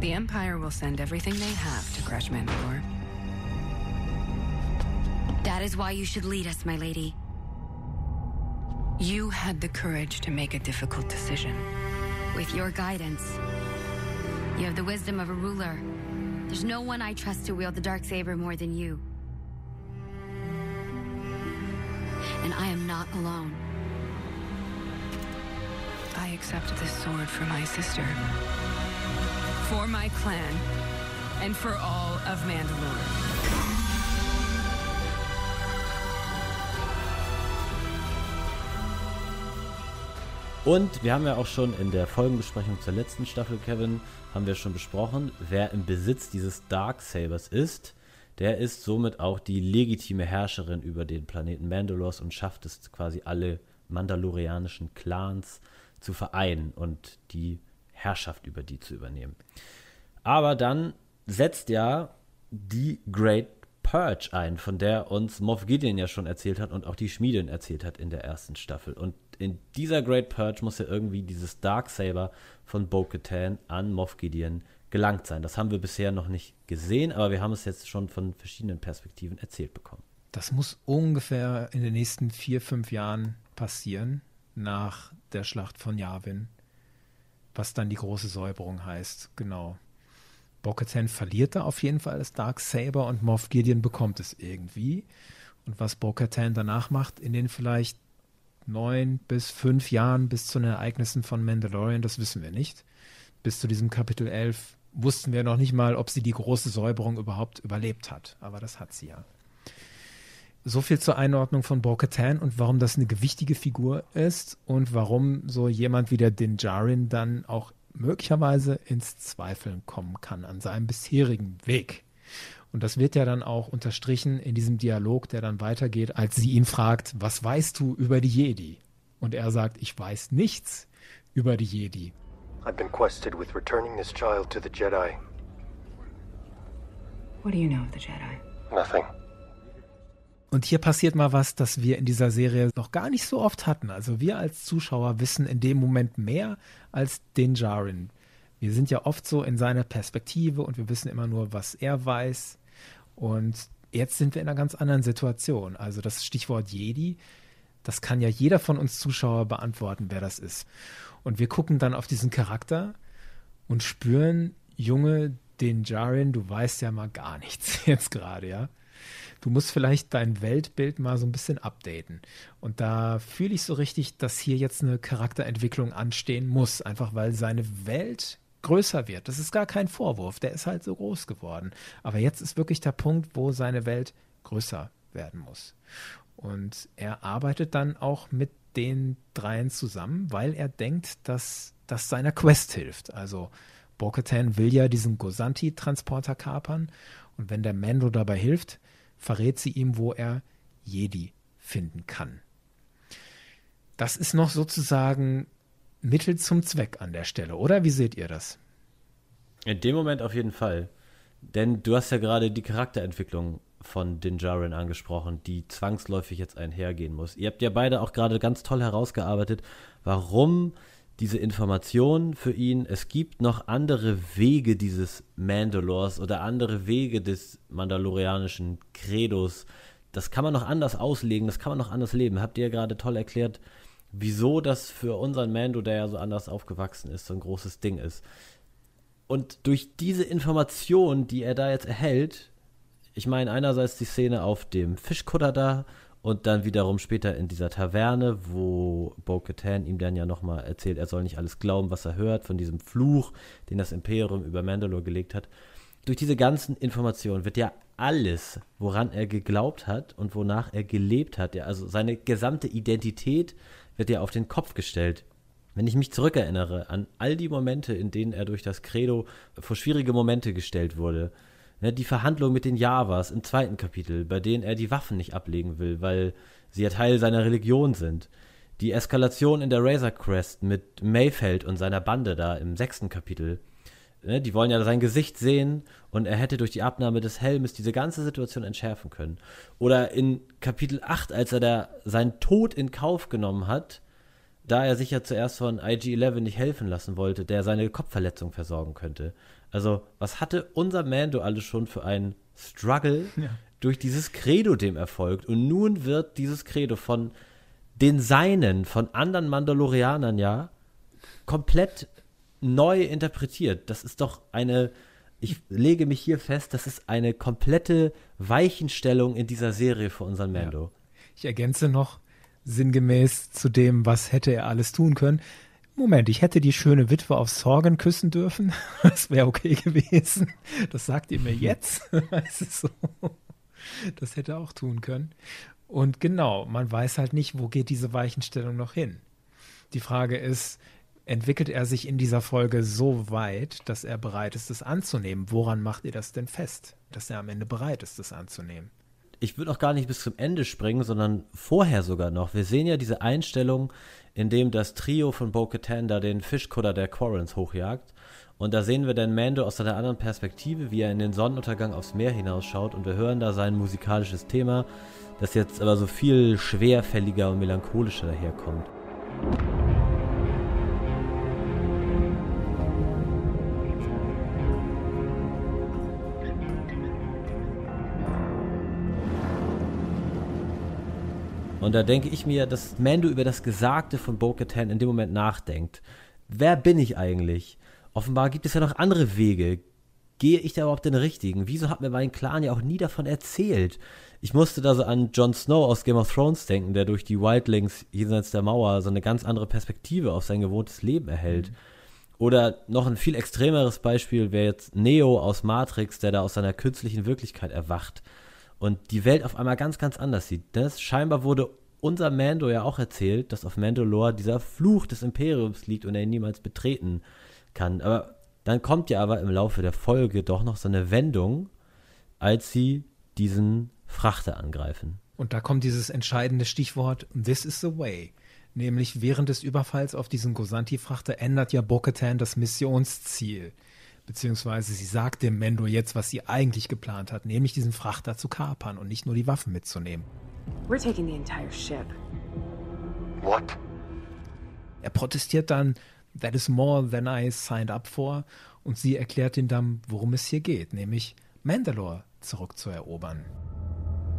The Empire will send everything they have to crush Mandalore. That is why you should lead us, my lady. You had the courage to make a difficult decision. With your guidance, you have the wisdom of a ruler. There's no one I trust to wield the dark saber more than you. And I am not alone. I accept this sword for my sister. For my clan. And for all of Mandalore. Und wir haben ja auch schon in der Folgenbesprechung zur letzten Staffel, Kevin, haben wir schon besprochen, wer im Besitz dieses Darksabers ist, der ist somit auch die legitime Herrscherin über den Planeten Mandalors und schafft es quasi alle mandalorianischen Clans zu vereinen und die Herrschaft über die zu übernehmen. Aber dann setzt ja die Great Purge ein, von der uns Moff Gideon ja schon erzählt hat und auch die Schmiedin erzählt hat in der ersten Staffel. Und in dieser Great Purge muss ja irgendwie dieses Darksaber von Bo-Katan an Moff Gideon gelangt sein. Das haben wir bisher noch nicht gesehen, aber wir haben es jetzt schon von verschiedenen Perspektiven erzählt bekommen. Das muss ungefähr in den nächsten vier, fünf Jahren passieren, nach der Schlacht von Yavin, was dann die große Säuberung heißt. Genau. Bo-Katan verliert da auf jeden Fall das Darksaber und Moff Gideon bekommt es irgendwie. Und was Bo-Katan danach macht, in den vielleicht neun bis fünf Jahren bis zu den Ereignissen von Mandalorian, das wissen wir nicht. Bis zu diesem Kapitel 11 wussten wir noch nicht mal, ob sie die große Säuberung überhaupt überlebt hat. Aber das hat sie ja. So viel zur Einordnung von Bo-Katan und warum das eine gewichtige Figur ist und warum so jemand wie der Din Djarin dann auch möglicherweise ins Zweifeln kommen kann an seinem bisherigen Weg. Und das wird ja dann auch unterstrichen in diesem Dialog, der dann weitergeht, als sie ihn fragt, was weißt du über die Jedi? Und er sagt, ich weiß nichts über die Jedi. I've been quested with returning this child to the Jedi. What do you know of the Jedi? Nothing. Und hier passiert mal was, das wir in dieser Serie noch gar nicht so oft hatten. Also wir als Zuschauer wissen in dem Moment mehr als den Jarin. Wir sind ja oft so in seiner Perspektive und wir wissen immer nur, was er weiß. Und jetzt sind wir in einer ganz anderen Situation. Also das Stichwort Jedi, das kann ja jeder von uns Zuschauer beantworten, wer das ist. Und wir gucken dann auf diesen Charakter und spüren, Junge, den Jarin, du weißt ja mal gar nichts jetzt gerade, ja. Du musst vielleicht dein Weltbild mal so ein bisschen updaten. Und da fühle ich so richtig, dass hier jetzt eine Charakterentwicklung anstehen muss, einfach weil seine Welt größer wird. Das ist gar kein Vorwurf, der ist halt so groß geworden. Aber jetzt ist wirklich der Punkt, wo seine Welt größer werden muss. Und er arbeitet dann auch mit den dreien zusammen, weil er denkt, dass das seiner Quest hilft. Also Bo-Katan will ja diesen Gosanti-Transporter kapern und wenn der Mando dabei hilft, verrät sie ihm, wo er Jedi finden kann. Das ist noch sozusagen Mittel zum Zweck an der Stelle, oder? Wie seht ihr das? In dem Moment auf jeden Fall. Denn du hast ja gerade die Charakterentwicklung von Din Djarin angesprochen, die zwangsläufig jetzt einhergehen muss. Ihr habt ja beide auch gerade ganz toll herausgearbeitet, warum diese Information für ihn, es gibt noch andere Wege dieses Mandalors oder andere Wege des mandalorianischen Credos. Das kann man noch anders auslegen, das kann man noch anders leben. Habt ihr ja gerade toll erklärt, wieso das für unseren Mando, der ja so anders aufgewachsen ist, so ein großes Ding ist. Und durch diese Information, die er da jetzt erhält, ich meine einerseits die Szene auf dem Fischkutter da und dann wiederum später in dieser Taverne, wo Bo-Katan ihm dann ja nochmal erzählt, er soll nicht alles glauben, was er hört, von diesem Fluch, den das Imperium über Mandalore gelegt hat. Durch diese ganzen Informationen wird ja alles, woran er geglaubt hat und wonach er gelebt hat, ja, also seine gesamte Identität wird ja auf den Kopf gestellt. Wenn ich mich zurückerinnere an all die Momente, in denen er durch das Credo vor schwierige Momente gestellt wurde, Ne, die Verhandlung mit den Javas im zweiten Kapitel, bei denen er die Waffen nicht ablegen will, weil sie ja Teil seiner Religion sind. Die Eskalation in der Razor Crest mit Mayfeld und seiner Bande da im sechsten Kapitel. Ne, die wollen ja sein Gesicht sehen und er hätte durch die Abnahme des Helmes diese ganze Situation entschärfen können. Oder in Kapitel 8, als er da seinen Tod in Kauf genommen hat, da er sich ja zuerst von IG-11 nicht helfen lassen wollte, der seine Kopfverletzung versorgen könnte. Also, was hatte unser Mando alles schon für einen Struggle ja. durch dieses Credo dem erfolgt? Und nun wird dieses Credo von den Seinen, von anderen Mandalorianern ja, komplett neu interpretiert. Das ist doch eine, ich lege mich hier fest, das ist eine komplette Weichenstellung in dieser Serie für unseren Mando. Ja. Ich ergänze noch sinngemäß zu dem, was hätte er alles tun können. Moment, ich hätte die schöne Witwe auf Sorgen küssen dürfen. Das wäre okay gewesen. Das sagt ihr mir jetzt. so. Das hätte er auch tun können. Und genau, man weiß halt nicht, wo geht diese Weichenstellung noch hin. Die Frage ist, entwickelt er sich in dieser Folge so weit, dass er bereit ist, es anzunehmen? Woran macht ihr das denn fest, dass er am Ende bereit ist, es anzunehmen? Ich würde auch gar nicht bis zum Ende springen, sondern vorher sogar noch. Wir sehen ja diese Einstellung, in dem das Trio von Bo-Katan da den Fischkutter der Quarrens hochjagt. Und da sehen wir dann Mando aus einer anderen Perspektive, wie er in den Sonnenuntergang aufs Meer hinausschaut und wir hören da sein musikalisches Thema, das jetzt aber so viel schwerfälliger und melancholischer daherkommt. Und da denke ich mir, dass Mando über das Gesagte von Bo-Katan in dem Moment nachdenkt. Wer bin ich eigentlich? Offenbar gibt es ja noch andere Wege. Gehe ich da überhaupt den richtigen? Wieso hat mir mein Clan ja auch nie davon erzählt? Ich musste da so an Jon Snow aus Game of Thrones denken, der durch die Wildlings jenseits der Mauer so eine ganz andere Perspektive auf sein gewohntes Leben erhält. Mhm. Oder noch ein viel extremeres Beispiel wäre jetzt Neo aus Matrix, der da aus seiner künstlichen Wirklichkeit erwacht und die Welt auf einmal ganz, ganz anders sieht. Das scheinbar wurde unser Mando ja auch erzählt, dass auf Mandalore dieser Fluch des Imperiums liegt und er ihn niemals betreten kann. Aber dann kommt ja aber im Laufe der Folge doch noch so eine Wendung, als sie diesen Frachter angreifen. Und da kommt dieses entscheidende Stichwort, this is the way. Nämlich während des Überfalls auf diesen Gosanti-Frachter ändert ja Bo-Katan das Missionsziel beziehungsweise sie sagt dem Mendo jetzt, was sie eigentlich geplant hat, nämlich diesen Frachter zu kapern und nicht nur die Waffen mitzunehmen. We're taking the entire ship. What? Er protestiert dann, that is more than I signed up for, und sie erklärt ihm dann, worum es hier geht, nämlich Mandalore zurückzuerobern.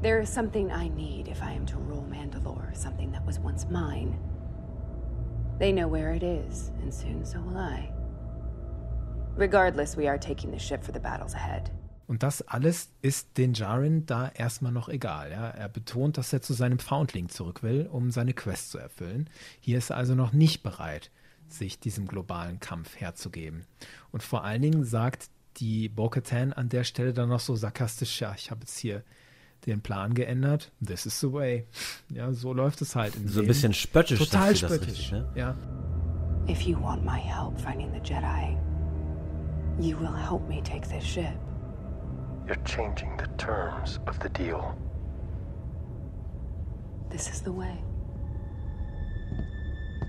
There is something I need if I am to rule Mandalore, something that was once mine. They know where it is, and soon so will I. Regardless, we are taking the ship for the battles ahead. Und das alles ist den Jaren da erstmal noch egal. Ja? Er betont, dass er zu seinem Foundling zurück will, um seine Quest zu erfüllen. Hier ist er also noch nicht bereit, sich diesem globalen Kampf herzugeben. Und vor allen Dingen sagt die Bo-Katan an der Stelle dann noch so sarkastisch, ja, ich habe jetzt hier den Plan geändert. This is the way. Ja, so läuft es halt. so ein bisschen spöttisch. Total spöttisch. Richtig, ne? Ja. If you want my help finding the Jedi, You will help me take this ship. You're changing the terms of the deal. This is the way.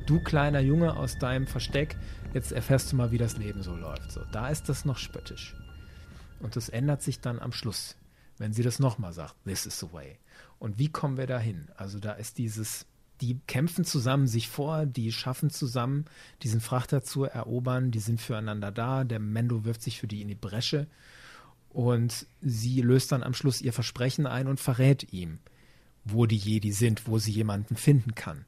Du kleiner Junge aus deinem Versteck, jetzt erfährst du mal, wie das Leben so läuft. So, da ist das noch spöttisch. Und das ändert sich dann am Schluss, wenn sie das nochmal sagt. This is the way. Und wie kommen wir da hin? Also da ist dieses die kämpfen zusammen sich vor, die schaffen zusammen, diesen Frachter zu erobern, die sind füreinander da, der Mendo wirft sich für die in die Bresche und sie löst dann am Schluss ihr Versprechen ein und verrät ihm, wo die Jedi sind, wo sie jemanden finden kann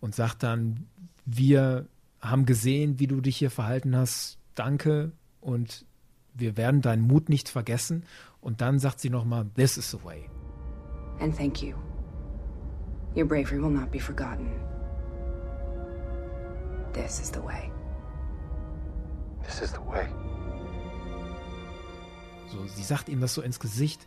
und sagt dann, wir haben gesehen, wie du dich hier verhalten hast, danke und wir werden deinen Mut nicht vergessen und dann sagt sie nochmal, this is the way. And thank you. Your bravery will not be forgotten. This is the way. This is the way. So, sie sagt ihm das so ins Gesicht.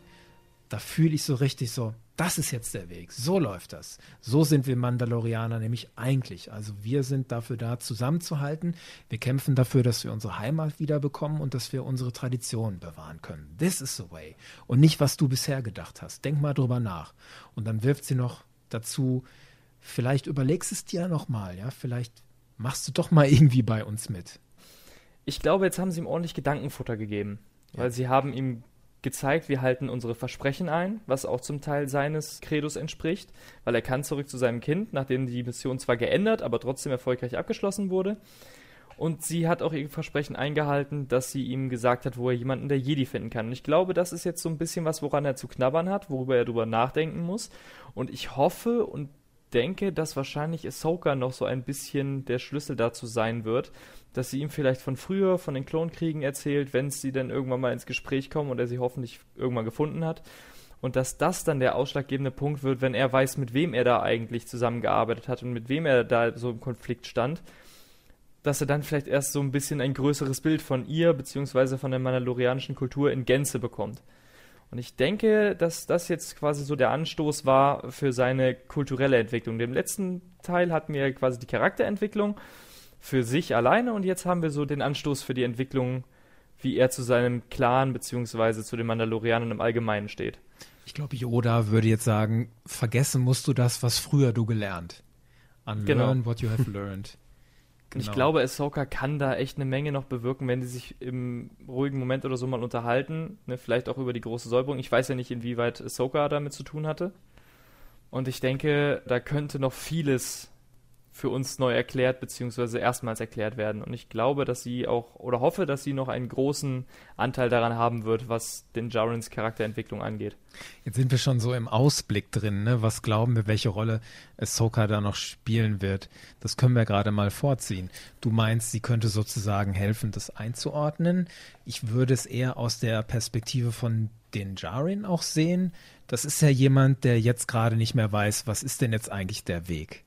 Da fühle ich so richtig so, das ist jetzt der Weg. So läuft das. So sind wir Mandalorianer nämlich eigentlich. Also wir sind dafür da, zusammenzuhalten. Wir kämpfen dafür, dass wir unsere Heimat wiederbekommen und dass wir unsere Traditionen bewahren können. This is the way. Und nicht, was du bisher gedacht hast. Denk mal drüber nach. Und dann wirft sie noch dazu, vielleicht überlegst es dir nochmal, ja, vielleicht machst du doch mal irgendwie bei uns mit. Ich glaube, jetzt haben sie ihm ordentlich Gedankenfutter gegeben, weil sie haben ihm gezeigt, wir halten unsere Versprechen ein, was auch zum Teil seines Credos entspricht, weil er kann zurück zu seinem Kind, nachdem die Mission zwar geändert, aber trotzdem erfolgreich abgeschlossen wurde. Und sie hat auch ihr Versprechen eingehalten, dass sie ihm gesagt hat, wo er jemanden der Jedi finden kann. Und ich glaube, das ist jetzt so ein bisschen was, woran er zu knabbern hat, worüber er drüber nachdenken muss. Und ich hoffe und denke, dass wahrscheinlich Ahsoka noch so ein bisschen der Schlüssel dazu sein wird, dass sie ihm vielleicht von früher, von den Klonkriegen erzählt, wenn sie dann irgendwann mal ins Gespräch kommen und er sie hoffentlich irgendwann gefunden hat. Und dass das dann der ausschlaggebende Punkt wird, wenn er weiß, mit wem er da eigentlich zusammengearbeitet hat und mit wem er da so im Konflikt stand, dass er dann vielleicht erst so ein bisschen ein größeres Bild von ihr beziehungsweise von der mandalorianischen Kultur in Gänze bekommt. Und ich denke, dass das jetzt quasi so der Anstoß war für seine kulturelle Entwicklung. Im letzten Teil hatten wir quasi die Charakterentwicklung für sich alleine und jetzt haben wir so den Anstoß für die Entwicklung, wie er zu seinem Clan beziehungsweise zu den Mandalorianern im Allgemeinen steht. Ich glaube, Yoda würde jetzt sagen, vergessen musst du das, was früher du gelernt. Unlearn Genau. what you have learned. Und Ich Genau. glaube, Ahsoka kann da echt eine Menge noch bewirken, wenn die sich im ruhigen Moment oder so mal unterhalten. Ne, vielleicht auch über die große Säuberung. Ich weiß ja nicht, inwieweit Ahsoka damit zu tun hatte. Und ich denke, da könnte noch vieles für uns neu erklärt, beziehungsweise erstmals erklärt werden. Und ich glaube, dass sie auch, oder hoffe, dass sie noch einen großen Anteil daran haben wird, was den Jarens Charakterentwicklung angeht. Jetzt sind wir schon so im Ausblick drin, ne? Was glauben wir, welche Rolle Ahsoka da noch spielen wird? Das können wir gerade mal vorziehen. Du meinst, sie könnte sozusagen helfen, das einzuordnen. Ich würde es eher aus der Perspektive von den Jarin auch sehen. Das ist ja jemand, der jetzt gerade nicht mehr weiß, was ist denn jetzt eigentlich der Weg?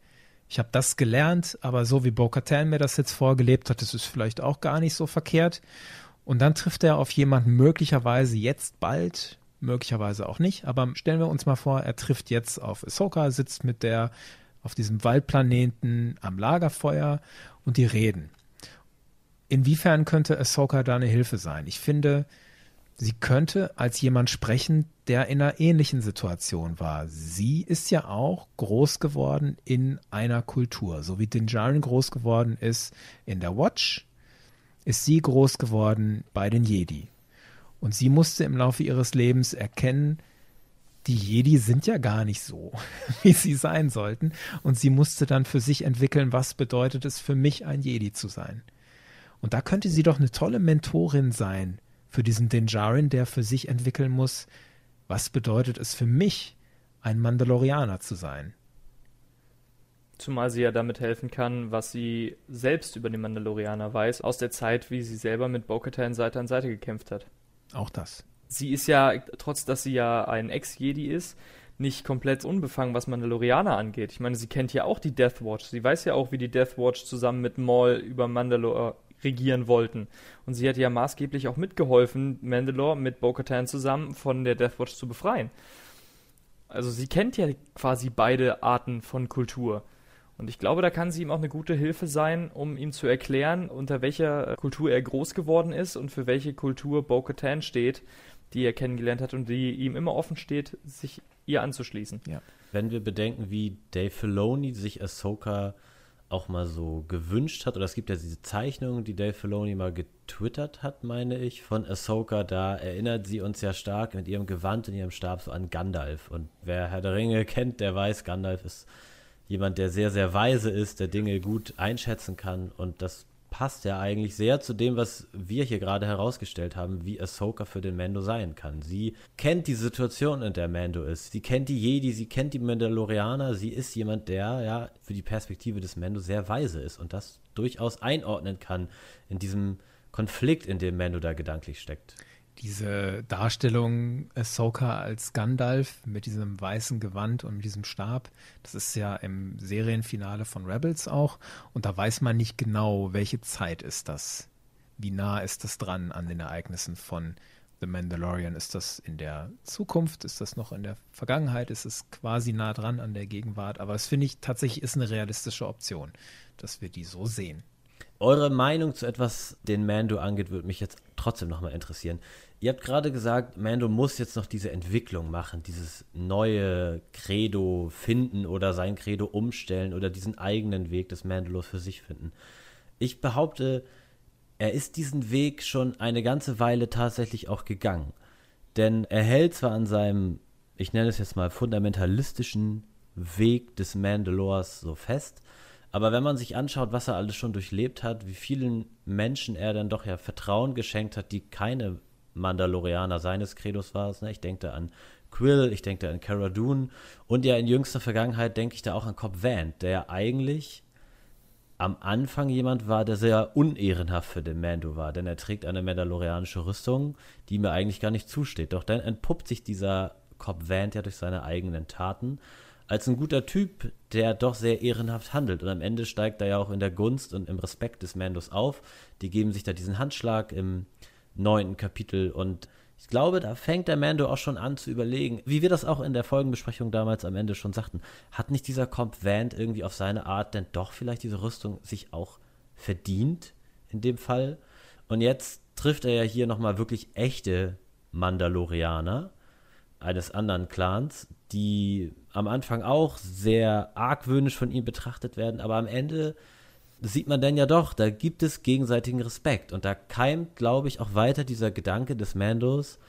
Ich habe das gelernt, aber so wie Bo-Katan mir das jetzt vorgelebt hat, das ist vielleicht auch gar nicht so verkehrt. Und dann trifft er auf jemanden möglicherweise jetzt bald, möglicherweise auch nicht, aber stellen wir uns mal vor, er trifft jetzt auf Ahsoka, sitzt mit der auf diesem Waldplaneten am Lagerfeuer und die reden. Inwiefern könnte Ahsoka da eine Hilfe sein? Ich finde, sie könnte als jemand sprechen, der in einer ähnlichen Situation war. Sie ist ja auch groß geworden in einer Kultur, so wie Din Djarin groß geworden ist in der Watch, ist sie groß geworden bei den Jedi. Und sie musste im Laufe ihres Lebens erkennen, die Jedi sind ja gar nicht so, wie sie sein sollten. Und sie musste dann für sich entwickeln, was bedeutet es für mich, ein Jedi zu sein. Und da könnte sie doch eine tolle Mentorin sein für diesen Din Djarin, der für sich entwickeln muss, was bedeutet es für mich, ein Mandalorianer zu sein. Zumal sie ja damit helfen kann, was sie selbst über den Mandalorianer weiß, aus der Zeit, wie sie selber mit Bo-Katan Seite an Seite gekämpft hat. Auch das. Sie ist ja, trotz dass sie ja ein Ex-Jedi ist, nicht komplett unbefangen, was Mandalorianer angeht. Ich meine, sie kennt ja auch die Death Watch. Sie weiß ja auch, wie die Death Watch zusammen mit Maul über Mandalore regieren wollten. Und sie hat ja maßgeblich auch mitgeholfen, Mandalore mit Bo-Katan zusammen von der Death Watch zu befreien. Also sie kennt ja quasi beide Arten von Kultur. Und ich glaube, da kann sie ihm auch eine gute Hilfe sein, um ihm zu erklären, unter welcher Kultur er groß geworden ist und für welche Kultur Bo-Katan steht, die er kennengelernt hat und die ihm immer offen steht, sich ihr anzuschließen. Ja. Wenn wir bedenken, wie Dave Filoni sich Ahsoka auch mal so gewünscht hat, oder es gibt ja diese Zeichnung, die Dave Filoni mal getwittert hat, meine ich, von Ahsoka, da erinnert sie uns ja stark mit ihrem Gewand und ihrem Stab so an Gandalf. Und wer Herr der Ringe kennt, der weiß, Gandalf ist jemand, der sehr, sehr weise ist, der Dinge gut einschätzen kann. Und das passt ja eigentlich sehr zu dem, was wir hier gerade herausgestellt haben, wie Ahsoka für den Mando sein kann. Sie kennt die Situation, in der Mando ist. Sie kennt die Jedi, sie kennt die Mandalorianer. Sie ist jemand, der ja für die Perspektive des Mando sehr weise ist und das durchaus einordnen kann in diesem Konflikt, in dem Mando da gedanklich steckt. Diese Darstellung Ahsoka als Gandalf mit diesem weißen Gewand und mit diesem Stab, das ist ja im Serienfinale von Rebels auch. Und da weiß man nicht genau, welche Zeit ist das. Wie nah ist das dran an den Ereignissen von The Mandalorian? Ist das in der Zukunft? Ist das noch in der Vergangenheit? Ist es quasi nah dran an der Gegenwart? Aber es finde ich tatsächlich ist eine realistische Option, dass wir die so sehen. Eure Meinung zu etwas, den Mando angeht, würde mich jetzt trotzdem nochmal interessieren. Ihr habt gerade gesagt, Mando muss jetzt noch diese Entwicklung machen, dieses neue Credo finden oder sein Credo umstellen oder diesen eigenen Weg des Mandalos für sich finden. Ich behaupte, er ist diesen Weg schon eine ganze Weile tatsächlich auch gegangen. Denn er hält zwar an seinem, ich nenne es jetzt mal, fundamentalistischen Weg des Mandalors so fest, aber wenn man sich anschaut, was er alles schon durchlebt hat, wie vielen Menschen er dann doch ja Vertrauen geschenkt hat, die keine Mandalorianer seines Credos waren, ne? ich denke da an Quill, ich denke da an Cara Dune und ja in jüngster Vergangenheit denke ich da auch an Cobb Vanth, der eigentlich am Anfang jemand war, der sehr unehrenhaft für den Mando war, denn er trägt eine mandalorianische Rüstung, die mir eigentlich gar nicht zusteht. Doch dann entpuppt sich dieser Cobb Vanth ja durch seine eigenen Taten als ein guter Typ, der doch sehr ehrenhaft handelt. Und am Ende steigt er ja auch in der Gunst und im Respekt des Mandos auf. Die geben sich da diesen Handschlag im neunten Kapitel und ich glaube, da fängt der Mando auch schon an zu überlegen, wie wir das auch in der Folgenbesprechung damals am Ende schon sagten. Hat nicht dieser Comp Vant irgendwie auf seine Art denn doch vielleicht diese Rüstung sich auch verdient in dem Fall? Und jetzt trifft er ja hier nochmal wirklich echte Mandalorianer eines anderen Clans, die am Anfang auch sehr argwöhnisch von ihm betrachtet werden, aber am Ende sieht man dann ja doch, da gibt es gegenseitigen Respekt und da keimt, glaube ich, auch weiter dieser Gedanke des Mandos,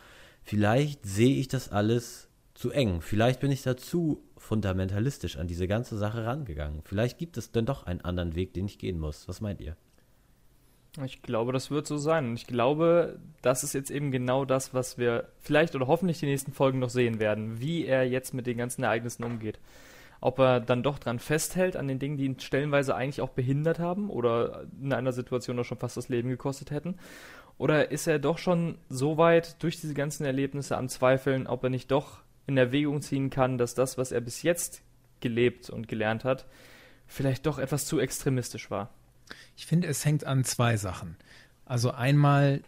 vielleicht sehe ich das alles zu eng, vielleicht bin ich da zu fundamentalistisch an diese ganze Sache rangegangen, vielleicht gibt es dann doch einen anderen Weg, den ich gehen muss. Was meint ihr? Ich glaube, das wird so sein. Und ich glaube, das ist jetzt eben genau das, was wir vielleicht oder hoffentlich die nächsten Folgen noch sehen werden, wie er jetzt mit den ganzen Ereignissen umgeht. Ob er dann doch dran festhält an den Dingen, die ihn stellenweise eigentlich auch behindert haben oder in einer Situation auch schon fast das Leben gekostet hätten. Oder ist er doch schon so weit durch diese ganzen Erlebnisse am Zweifeln, ob er nicht doch in Erwägung ziehen kann, dass das, was er bis jetzt gelebt und gelernt hat, vielleicht doch etwas zu extremistisch war. Ich finde, es hängt an zwei Sachen. Also einmal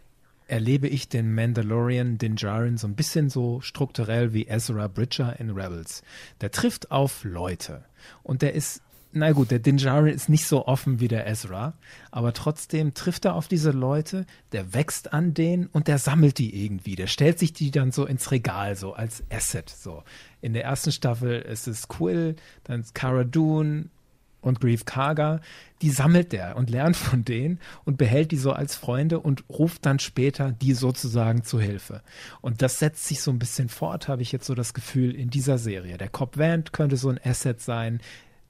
erlebe ich den Mandalorian, den Jaren, so ein bisschen so strukturell wie Ezra Bridger in Rebels. Der trifft auf Leute und der ist na gut, der Dinjarin ist nicht so offen wie der Ezra, aber trotzdem trifft er auf diese Leute, der wächst an denen und der sammelt die irgendwie. Der stellt sich die dann so ins Regal, so als Asset. So. In der ersten Staffel ist es Quill, dann ist Cara Dune, und Grief Karga, die sammelt der und lernt von denen und behält die so als Freunde und ruft dann später die sozusagen zu Hilfe. Und das setzt sich so ein bisschen fort, habe ich jetzt so das Gefühl, in dieser Serie. Der Cop Vant könnte so ein Asset sein,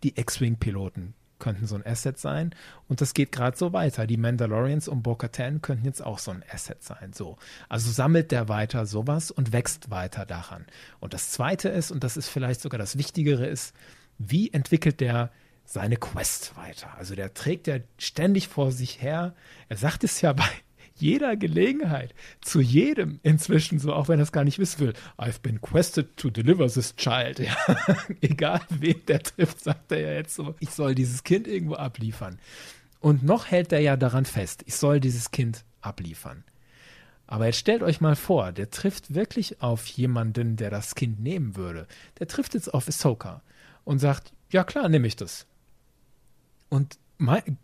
die X-Wing-Piloten könnten so ein Asset sein. Und das geht gerade so weiter. Die Mandalorians und Bo-Katan könnten jetzt auch so ein Asset sein. So. Also sammelt der weiter sowas und wächst weiter daran. Und das Zweite ist, und das ist vielleicht sogar das Wichtigere, ist, wie entwickelt der seine Quest weiter. Also der trägt ja ständig vor sich her. Er sagt es ja bei jeder Gelegenheit, zu jedem inzwischen so, auch wenn er es gar nicht wissen will. I've been quested to deliver this child. Ja, egal wen der trifft, sagt er ja jetzt so, ich soll dieses Kind irgendwo abliefern. Und noch hält er ja daran fest, ich soll dieses Kind abliefern. Aber jetzt stellt euch mal vor, der trifft wirklich auf jemanden, der das Kind nehmen würde. Der trifft jetzt auf Ahsoka und sagt, ja klar, nehme ich das. Und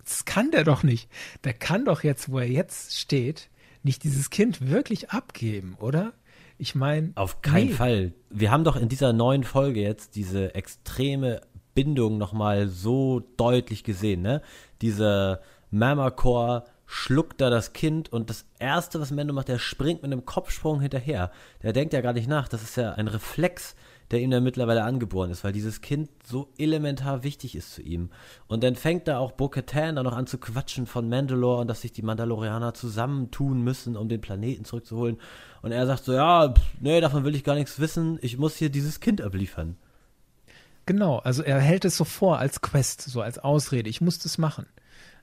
das kann der doch nicht. Der kann doch jetzt, wo er jetzt steht, nicht dieses Kind wirklich abgeben, oder? Ich meine. Auf keinen nee. Fall. Wir haben doch in dieser neuen Folge jetzt diese extreme Bindung nochmal so deutlich gesehen, ne? Dieser Mama Core schluckt da das Kind und das erste, was Mendo macht, der springt mit einem Kopfsprung hinterher. Der denkt ja gar nicht nach. Das ist ja ein Reflex, der ihm dann mittlerweile angeboren ist, weil dieses Kind so elementar wichtig ist zu ihm. Und dann fängt da auch Bo-Katan dann noch an zu quatschen von Mandalore und dass sich die Mandalorianer zusammentun müssen, um den Planeten zurückzuholen. Und er sagt so, ja, pff, nee, davon will ich gar nichts wissen, ich muss hier dieses Kind abliefern. Genau, also er hält es so vor als Quest, so als Ausrede, ich muss das machen.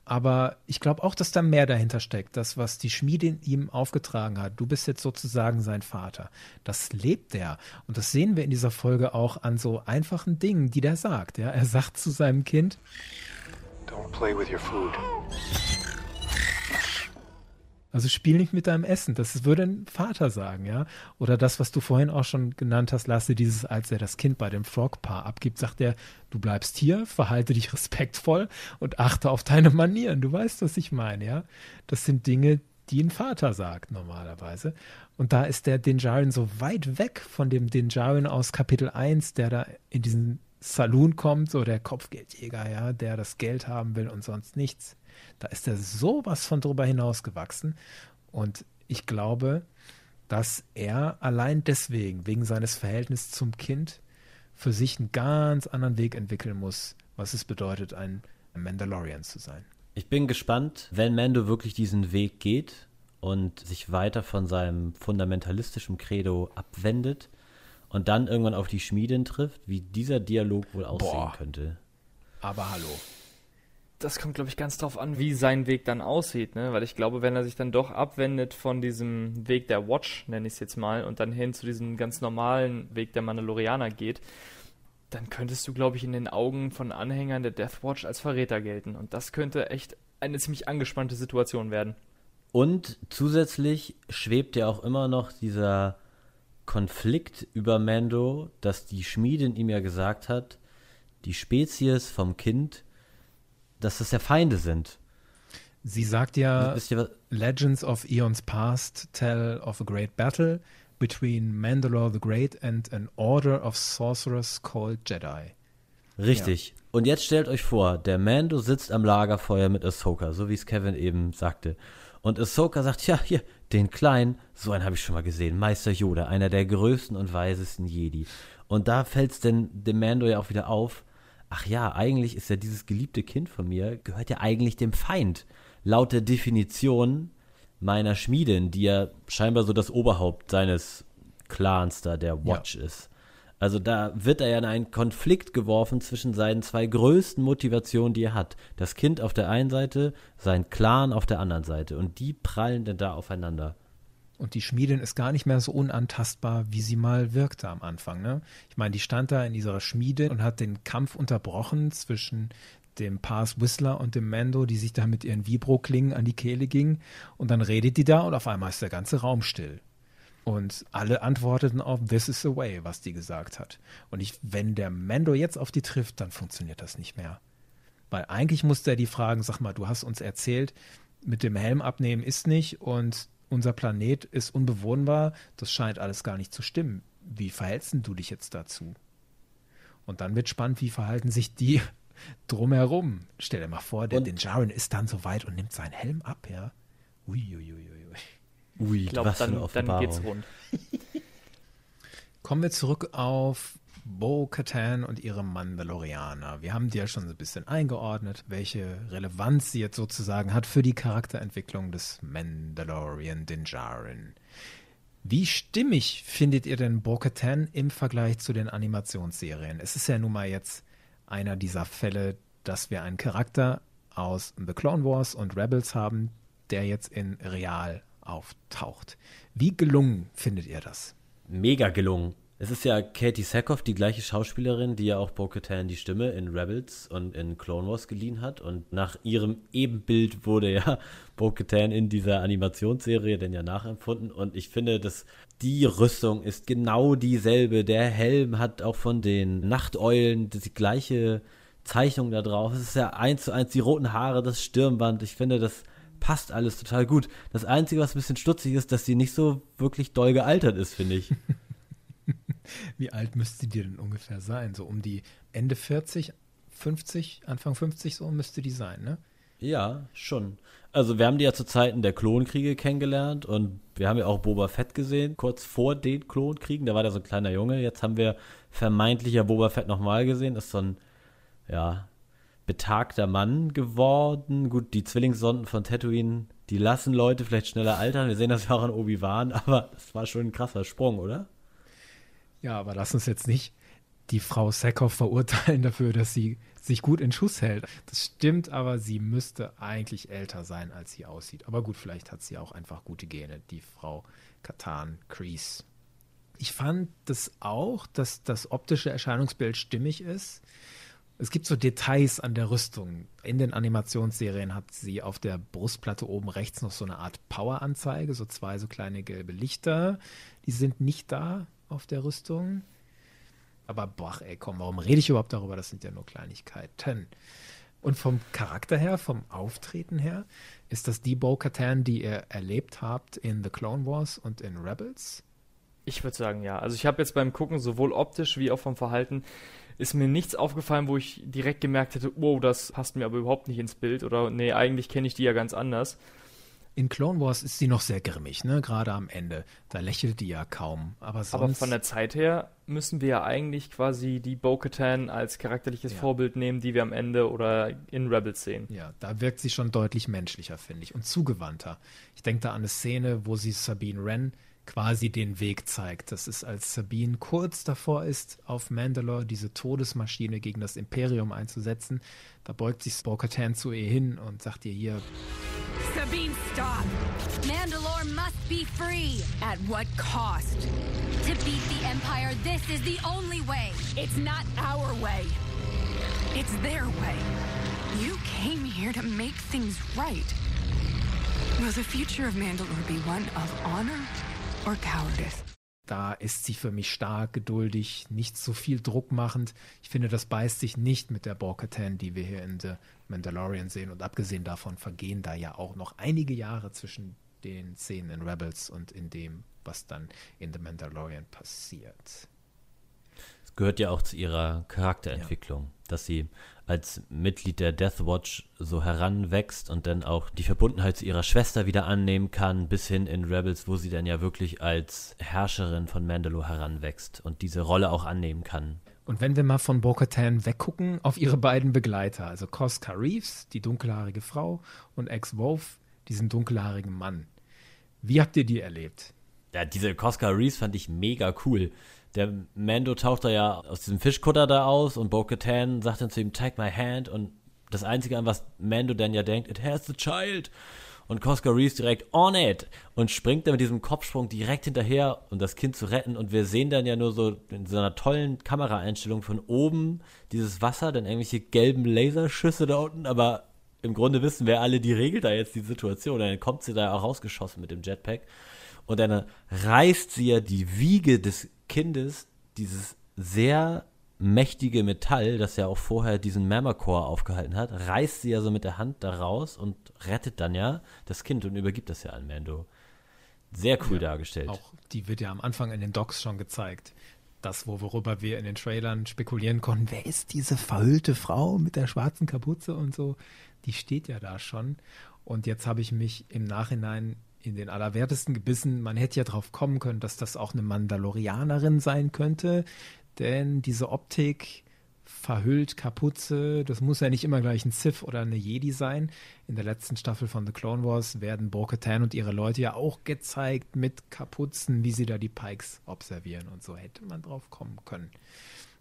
Aber ich glaube auch, dass da mehr dahinter steckt. Das, was die Schmiedin ihm aufgetragen hat. Du bist jetzt sozusagen sein Vater. Das lebt er. Und das sehen wir in dieser Folge auch an so einfachen Dingen, die der sagt. Ja? Er sagt zu seinem Kind: Don't play with your food. Also spiel nicht mit deinem Essen. Das würde ein Vater sagen, ja. Oder das, was du vorhin auch schon genannt hast, lasse dieses, als er das Kind bei dem Frog-Paar abgibt, sagt er, du bleibst hier, verhalte dich respektvoll und achte auf deine Manieren. Du weißt, was ich meine, ja. Das sind Dinge, die ein Vater sagt normalerweise. Und da ist der Dinjarin so weit weg von dem Dinjarin aus Kapitel 1, der da in diesen Saloon kommt, so der Kopfgeldjäger, ja, der das Geld haben will und sonst nichts. Da ist er sowas von drüber hinausgewachsen. Und ich glaube, dass er allein deswegen, wegen seines Verhältnisses zum Kind, für sich einen ganz anderen Weg entwickeln muss, was es bedeutet, ein Mandalorian zu sein. Ich bin gespannt, wenn Mando wirklich diesen Weg geht und sich weiter von seinem fundamentalistischen Credo abwendet und dann irgendwann auf die Schmiedin trifft, wie dieser Dialog wohl aussehen Boah. könnte. Aber hallo das kommt, glaube ich, ganz drauf an, wie sein Weg dann aussieht, ne? Weil ich glaube, wenn er sich dann doch abwendet von diesem Weg der Watch, nenne ich es jetzt mal, und dann hin zu diesem ganz normalen Weg der Mandalorianer geht, dann könntest du, glaube ich, in den Augen von Anhängern der Death Watch als Verräter gelten. Und das könnte echt eine ziemlich angespannte Situation werden. Und zusätzlich schwebt ja auch immer noch dieser Konflikt über Mando, dass die Schmiedin ihm ja gesagt hat, die Spezies vom Kind dass das ja Feinde sind. Sie sagt ja, Legends of Eons Past tell of a great battle between Mandalore the Great and an order of sorcerers called Jedi. Richtig. Ja. Und jetzt stellt euch vor, der Mando sitzt am Lagerfeuer mit Ahsoka, so wie es Kevin eben sagte. Und Ahsoka sagt, ja, hier, den Kleinen, so einen habe ich schon mal gesehen, Meister Yoda, einer der größten und weisesten Jedi. Und da fällt es denn dem Mando ja auch wieder auf, ach ja, eigentlich ist ja dieses geliebte Kind von mir, gehört ja eigentlich dem Feind. Laut der Definition meiner Schmiedin, die ja scheinbar so das Oberhaupt seines Clans da, der Watch ja. ist. Also da wird er ja in einen Konflikt geworfen zwischen seinen zwei größten Motivationen, die er hat. Das Kind auf der einen Seite, sein Clan auf der anderen Seite. Und die prallen denn da aufeinander. Und die Schmiedin ist gar nicht mehr so unantastbar, wie sie mal wirkte am Anfang. Ne? Ich meine, die stand da in ihrer Schmiede und hat den Kampf unterbrochen zwischen dem Pass Whistler und dem Mando, die sich da mit ihren Vibro-Klingen an die Kehle gingen. Und dann redet die da und auf einmal ist der ganze Raum still. Und alle antworteten auf This is the way, was die gesagt hat. Und ich, wenn der Mando jetzt auf die trifft, dann funktioniert das nicht mehr. Weil eigentlich musste er die fragen, sag mal, du hast uns erzählt, mit dem Helm abnehmen ist nicht und unser Planet ist unbewohnbar, das scheint alles gar nicht zu stimmen. Wie verhältst du dich jetzt dazu? Und dann wird spannend, wie verhalten sich die drumherum. Stell dir mal vor, der, den Jaren ist dann so weit und nimmt seinen Helm ab, ja. Uiuiuiui. Ui, ui. Ui, ich glaube, dann, dann geht's rund. Kommen wir zurück auf Bo-Katan und ihre Mandalorianer. Wir haben die ja schon so ein bisschen eingeordnet, welche Relevanz sie jetzt sozusagen hat für die Charakterentwicklung des Mandalorian Dinjarin. Wie stimmig findet ihr denn Bo-Katan im Vergleich zu den Animationsserien? Es ist ja nun mal jetzt einer dieser Fälle, dass wir einen Charakter aus The Clone Wars und Rebels haben, der jetzt in Real auftaucht. Wie gelungen findet ihr das? Mega gelungen. Es ist ja Katie Sackhoff, die gleiche Schauspielerin, die ja auch Bo-Katan die Stimme in Rebels und in Clone Wars geliehen hat. Und nach ihrem Ebenbild wurde ja Bo-Katan in dieser Animationsserie denn ja nachempfunden. Und ich finde, dass die Rüstung ist genau dieselbe. Der Helm hat auch von den Nachteulen die gleiche Zeichnung da drauf. Es ist ja eins zu eins die roten Haare, das Stirnband. Ich finde, das passt alles total gut. Das Einzige, was ein bisschen stutzig ist, dass sie nicht so wirklich doll gealtert ist, finde ich. Wie alt müsste die denn ungefähr sein? So um die Ende 40, 50, Anfang 50 so müsste die sein, ne? Ja, schon. Also wir haben die ja zu Zeiten der Klonkriege kennengelernt und wir haben ja auch Boba Fett gesehen, kurz vor den Klonkriegen. Da war der so ein kleiner Junge. Jetzt haben wir vermeintlicher Boba Fett nochmal gesehen. Ist so ein, ja, betagter Mann geworden. Gut, die Zwillingssonden von Tatooine, die lassen Leute vielleicht schneller altern. Wir sehen das ja auch an Obi-Wan, aber das war schon ein krasser Sprung, oder? Ja, aber lass uns jetzt nicht die Frau Seckhoff verurteilen dafür, dass sie sich gut in Schuss hält. Das stimmt, aber sie müsste eigentlich älter sein, als sie aussieht. Aber gut, vielleicht hat sie auch einfach gute Gene, die Frau Katan Crease. Ich fand das auch, dass das optische Erscheinungsbild stimmig ist. Es gibt so Details an der Rüstung. In den Animationsserien hat sie auf der Brustplatte oben rechts noch so eine Art Power-Anzeige, so zwei so kleine gelbe Lichter. Die sind nicht da auf der Rüstung. Aber boah, ey, komm, warum rede ich überhaupt darüber? Das sind ja nur Kleinigkeiten. Und vom Charakter her, vom Auftreten her, ist das die Bo-Katan, die ihr erlebt habt in The Clone Wars und in Rebels? Ich würde sagen, ja. Also ich habe jetzt beim Gucken sowohl optisch wie auch vom Verhalten ist mir nichts aufgefallen, wo ich direkt gemerkt hätte, wow, das passt mir aber überhaupt nicht ins Bild oder nee, eigentlich kenne ich die ja ganz anders. In Clone Wars ist sie noch sehr grimmig, ne? Gerade am Ende. Da lächelt die ja kaum. Aber sonst. Aber von der Zeit her müssen wir ja eigentlich quasi die Bo-Katan als charakterliches Ja. Vorbild nehmen, die wir am Ende oder in Rebels sehen. Ja, da wirkt sie schon deutlich menschlicher, finde ich, und zugewandter. Ich denke da an eine Szene, wo sie Sabine Wren quasi den Weg zeigt. Das ist, als Sabine kurz davor ist, auf Mandalore diese Todesmaschine gegen das Imperium einzusetzen. Da beugt sich Bo-Katan zu ihr hin und sagt ihr hier, Sabine, stop! Mandalore must be free. At what cost? To beat the Empire, this is the only way. It's not our way. It's their way. You came here to make things right. Will the future of Mandalore be one of honor or cowardice? da ist sie für mich stark, geduldig, nicht so viel Druck machend. Ich finde, das beißt sich nicht mit der Bo-Katan, die wir hier in The Mandalorian sehen. Und abgesehen davon vergehen da ja auch noch einige Jahre zwischen den Szenen in Rebels und in dem, was dann in The Mandalorian passiert. Es gehört ja auch zu ihrer Charakterentwicklung, dass sie als Mitglied der Death Watch so heranwächst und dann auch die Verbundenheit zu ihrer Schwester wieder annehmen kann, bis hin in Rebels, wo sie dann ja wirklich als Herrscherin von Mandalore heranwächst und diese Rolle auch annehmen kann. Und wenn wir mal von Bo-Katan weggucken, auf ihre beiden Begleiter, also Cosca Reeves, die dunkelhaarige Frau, und Ex-Wolf, diesen dunkelhaarigen Mann. Wie habt ihr die erlebt? Ja, diese Cosca Reeves fand ich mega cool. Der Mando taucht da ja aus diesem Fischkutter da aus und Bo-Katan sagt dann zu ihm, take my hand und das Einzige, an was Mando dann ja denkt, it has the child. Und Cosca Reeves direkt on it und springt dann mit diesem Kopfsprung direkt hinterher, um das Kind zu retten. Und wir sehen dann ja nur so in so einer tollen Kameraeinstellung von oben dieses Wasser, dann irgendwelche gelben Laserschüsse da unten, aber im Grunde wissen wir alle, die regelt da jetzt die Situation. Dann kommt sie da auch rausgeschossen mit dem Jetpack. Und dann reißt sie ja die Wiege des Kindes, dieses sehr mächtige Metall, das ja auch vorher diesen Mammacore aufgehalten hat, reißt sie ja so mit der Hand da raus und rettet dann ja das Kind und übergibt das ja an Mando. Sehr cool dargestellt. Auch die wird ja am Anfang in den Docs schon gezeigt. Das, wo- worüber wir in den Trailern spekulieren konnten, wer ist diese verhüllte Frau mit der schwarzen Kapuze und so, die steht ja da schon. Und jetzt habe ich mich im Nachhinein in den Allerwertesten gebissen. Man hätte ja drauf kommen können, dass das auch eine Mandalorianerin sein könnte, denn diese Optik verhüllt, Kapuze, das muss ja nicht immer gleich ein Sith oder eine Jedi sein. In der letzten Staffel von The Clone Wars werden Bo-Katan und ihre Leute ja auch gezeigt mit Kapuzen, wie sie da die Pikes observieren und so hätte man drauf kommen können.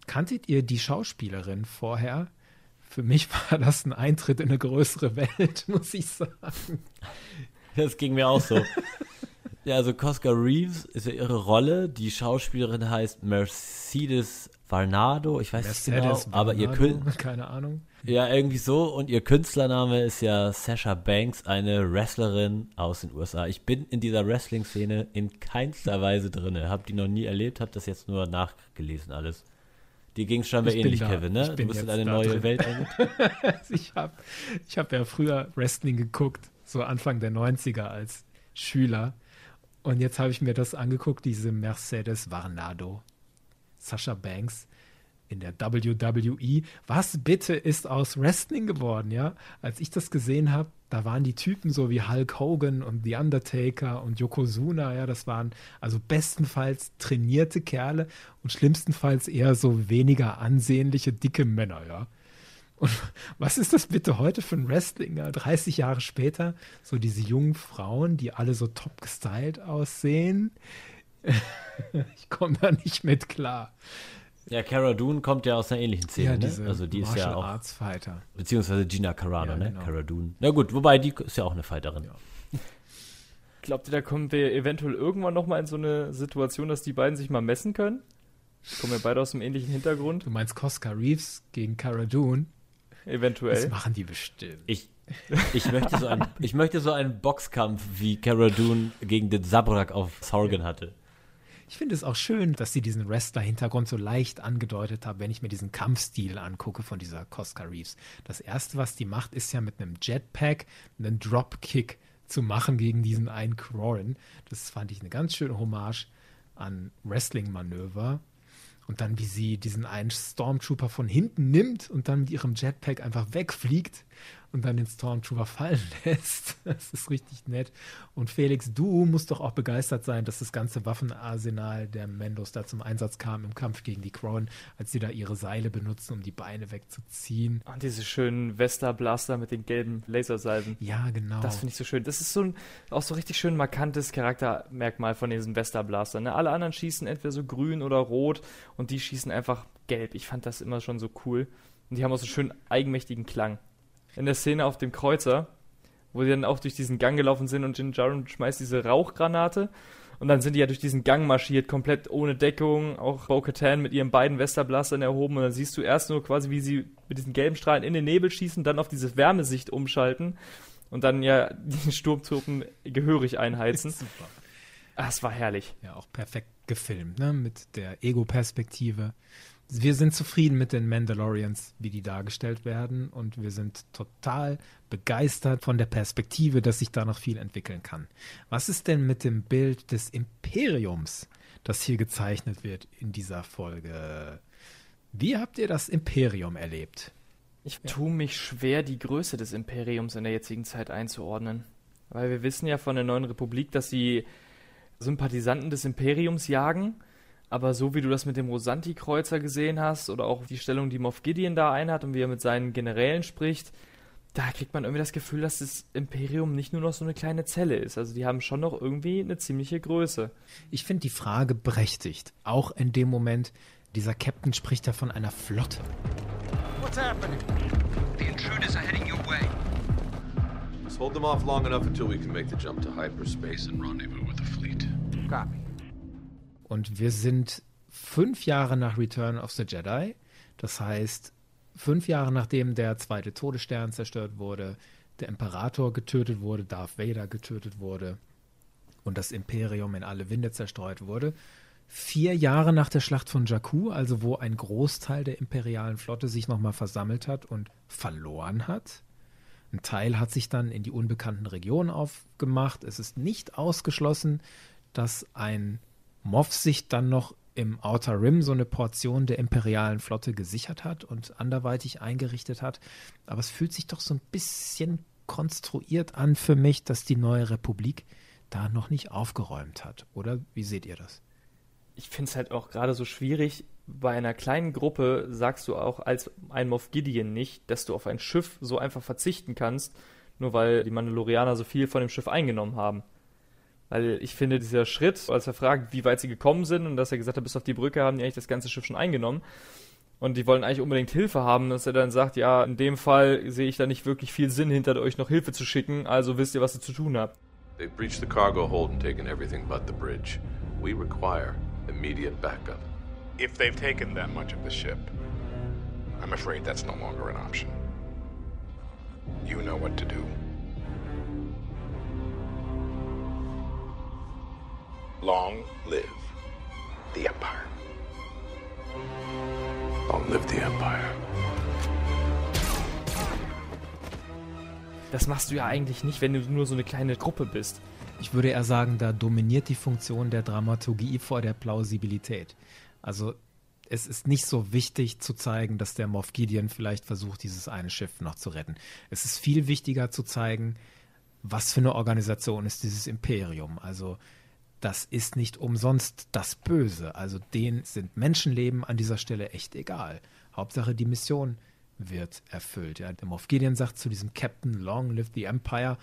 Kanntet ihr die Schauspielerin vorher? Für mich war das ein Eintritt in eine größere Welt, muss ich sagen. Das ging mir auch so. ja, also Cosca Reeves ist ja ihre Rolle. Die Schauspielerin heißt Mercedes Varnado. Ich weiß nicht genau, Mercedes aber ihr Varnado, Kün keine Ahnung. Ja, irgendwie so. Und ihr Künstlername ist ja Sasha Banks, eine Wrestlerin aus den USA. Ich bin in dieser Wrestling-Szene in keinster Weise drin. Hab die noch nie erlebt, hab das jetzt nur nachgelesen alles. Dir ging es scheinbar ähnlich, da. Kevin, ne? Du bist in eine neue drin. Welt ich habe ich hab ja früher Wrestling geguckt, so Anfang der 90er als Schüler. Und jetzt habe ich mir das angeguckt, diese Mercedes Varnado, Sasha Banks in der WWE. Was bitte ist aus Wrestling geworden, ja? Als ich das gesehen habe, da waren die Typen so wie Hulk Hogan und The Undertaker und Yokozuna, ja, das waren also bestenfalls trainierte Kerle und schlimmstenfalls eher so weniger ansehnliche, dicke Männer, ja. Und was ist das bitte heute für ein Wrestling? ja? 30 Jahre später, so diese jungen Frauen, die alle so top gestylt aussehen. ich komme da nicht mit klar. Ja, Cara Dune kommt ja aus einer ähnlichen Szene, Ja, ne? diese Also die ist ja Martial auch. Arts Fighter. Beziehungsweise Gina Carano, Ja, ne? genau. Cara Dune. Na gut, wobei die ist ja auch eine Fighterin. Glaubt ihr, da kommen wir eventuell irgendwann nochmal in so eine Situation, dass die beiden sich mal messen können? Kommen wir beide aus einem ähnlichen Hintergrund? Du meinst Cosca Reeves gegen Cara Dune? Eventuell. Das machen die bestimmt. Ich, ich, möchte so ein, ich möchte so einen Boxkampf, wie Cara Dune gegen den Sabrak auf Sorgan hatte. Ich finde es auch schön, dass sie diesen Wrestler-Hintergrund so leicht angedeutet haben, wenn ich mir diesen Kampfstil angucke von dieser Cosca Reeves. Das erste, was die macht, ist ja mit einem Jetpack einen Dropkick zu machen gegen diesen einen Crawlen. Das fand ich eine ganz schöne Hommage an Wrestling-Manöver. Und dann, wie sie diesen einen Stormtrooper von hinten nimmt und dann mit ihrem Jetpack einfach wegfliegt und dann den Stormtrooper fallen lässt. Das ist richtig nett. Und Felix, du musst doch auch begeistert sein, dass das ganze Waffenarsenal der Mendos da zum Einsatz kam im Kampf gegen die Crown, als sie da ihre Seile benutzen, um die Beine wegzuziehen. Und diese schönen Vesta-Blaster mit den gelben Lasersalven. Ja, genau. Das finde ich so schön. Das ist so ein, auch so richtig schön markantes Charaktermerkmal von diesen Vesta-Blastern. Ne? Alle anderen schießen entweder so grün oder rot und die schießen einfach gelb. Ich fand das immer schon so cool. Und die haben auch so schön eigenmächtigen Klang in der Szene auf dem Kreuzer, wo die dann auch durch diesen Gang gelaufen sind und Jin Jaron schmeißt diese Rauchgranate. Und dann sind die ja durch diesen Gang marschiert, komplett ohne Deckung, auch Bo-Katan mit ihren beiden Westerblastern erhoben. Und dann siehst du erst nur quasi, wie sie mit diesen gelben Strahlen in den Nebel schießen, dann auf diese Wärmesicht umschalten und dann ja die Sturmtruppen gehörig einheizen. Super. Ah, es war herrlich. Ja, auch perfekt gefilmt, ne? Mit der Ego-Perspektive wir sind zufrieden mit den Mandalorians, wie die dargestellt werden. Und wir sind total begeistert von der Perspektive, dass sich da noch viel entwickeln kann. Was ist denn mit dem Bild des Imperiums, das hier gezeichnet wird in dieser Folge? Wie habt ihr das Imperium erlebt? Ich tue mich schwer, die Größe des Imperiums in der jetzigen Zeit einzuordnen. Weil wir wissen ja von der neuen Republik, dass sie Sympathisanten des Imperiums jagen aber so wie du das mit dem Rosanti-Kreuzer gesehen hast oder auch die Stellung, die Moff Gideon da einhat und wie er mit seinen Generälen spricht, da kriegt man irgendwie das Gefühl, dass das Imperium nicht nur noch so eine kleine Zelle ist. Also die haben schon noch irgendwie eine ziemliche Größe. Ich finde die Frage berechtigt. Auch in dem Moment, dieser Captain spricht ja von einer Flotte. What's happening? The intruders are heading your way. Let's hold them off long enough until we can make the jump to hyperspace and rendezvous with the fleet. Copy. Und wir sind fünf Jahre nach Return of the Jedi. Das heißt, fünf Jahre nachdem der zweite Todesstern zerstört wurde, der Imperator getötet wurde, Darth Vader getötet wurde und das Imperium in alle Winde zerstreut wurde. Vier Jahre nach der Schlacht von Jakku, also wo ein Großteil der imperialen Flotte sich nochmal versammelt hat und verloren hat. Ein Teil hat sich dann in die unbekannten Regionen aufgemacht. Es ist nicht ausgeschlossen, dass ein Moff sich dann noch im Outer Rim so eine Portion der imperialen Flotte gesichert hat und anderweitig eingerichtet hat. Aber es fühlt sich doch so ein bisschen konstruiert an für mich, dass die neue Republik da noch nicht aufgeräumt hat. Oder wie seht ihr das? Ich finde es halt auch gerade so schwierig. Bei einer kleinen Gruppe sagst du auch als ein Moff Gideon nicht, dass du auf ein Schiff so einfach verzichten kannst, nur weil die Mandalorianer so viel von dem Schiff eingenommen haben. Weil ich finde, dieser Schritt, als er fragt, wie weit sie gekommen sind und dass er gesagt hat, bis auf die Brücke haben die eigentlich das ganze Schiff schon eingenommen. Und die wollen eigentlich unbedingt Hilfe haben, dass er dann sagt, ja, in dem Fall sehe ich da nicht wirklich viel Sinn hinter euch noch Hilfe zu schicken, also wisst ihr, was ihr zu tun habt. They've breached the cargo hold and taken everything but the bridge. We require immediate backup. If they've taken that much of the ship, I'm afraid that's no longer an option. You know what to do. Long live the Empire. Long live the Empire. Das machst du ja eigentlich nicht, wenn du nur so eine kleine Gruppe bist. Ich würde eher sagen, da dominiert die Funktion der Dramaturgie vor der Plausibilität. Also es ist nicht so wichtig zu zeigen, dass der Moff Gideon vielleicht versucht, dieses eine Schiff noch zu retten. Es ist viel wichtiger zu zeigen, was für eine Organisation ist dieses Imperium. Also das ist nicht umsonst das Böse. Also denen sind Menschenleben an dieser Stelle echt egal. Hauptsache die Mission wird erfüllt. Ja. Der Moff Gideon sagt zu diesem Captain, Long live the Empire.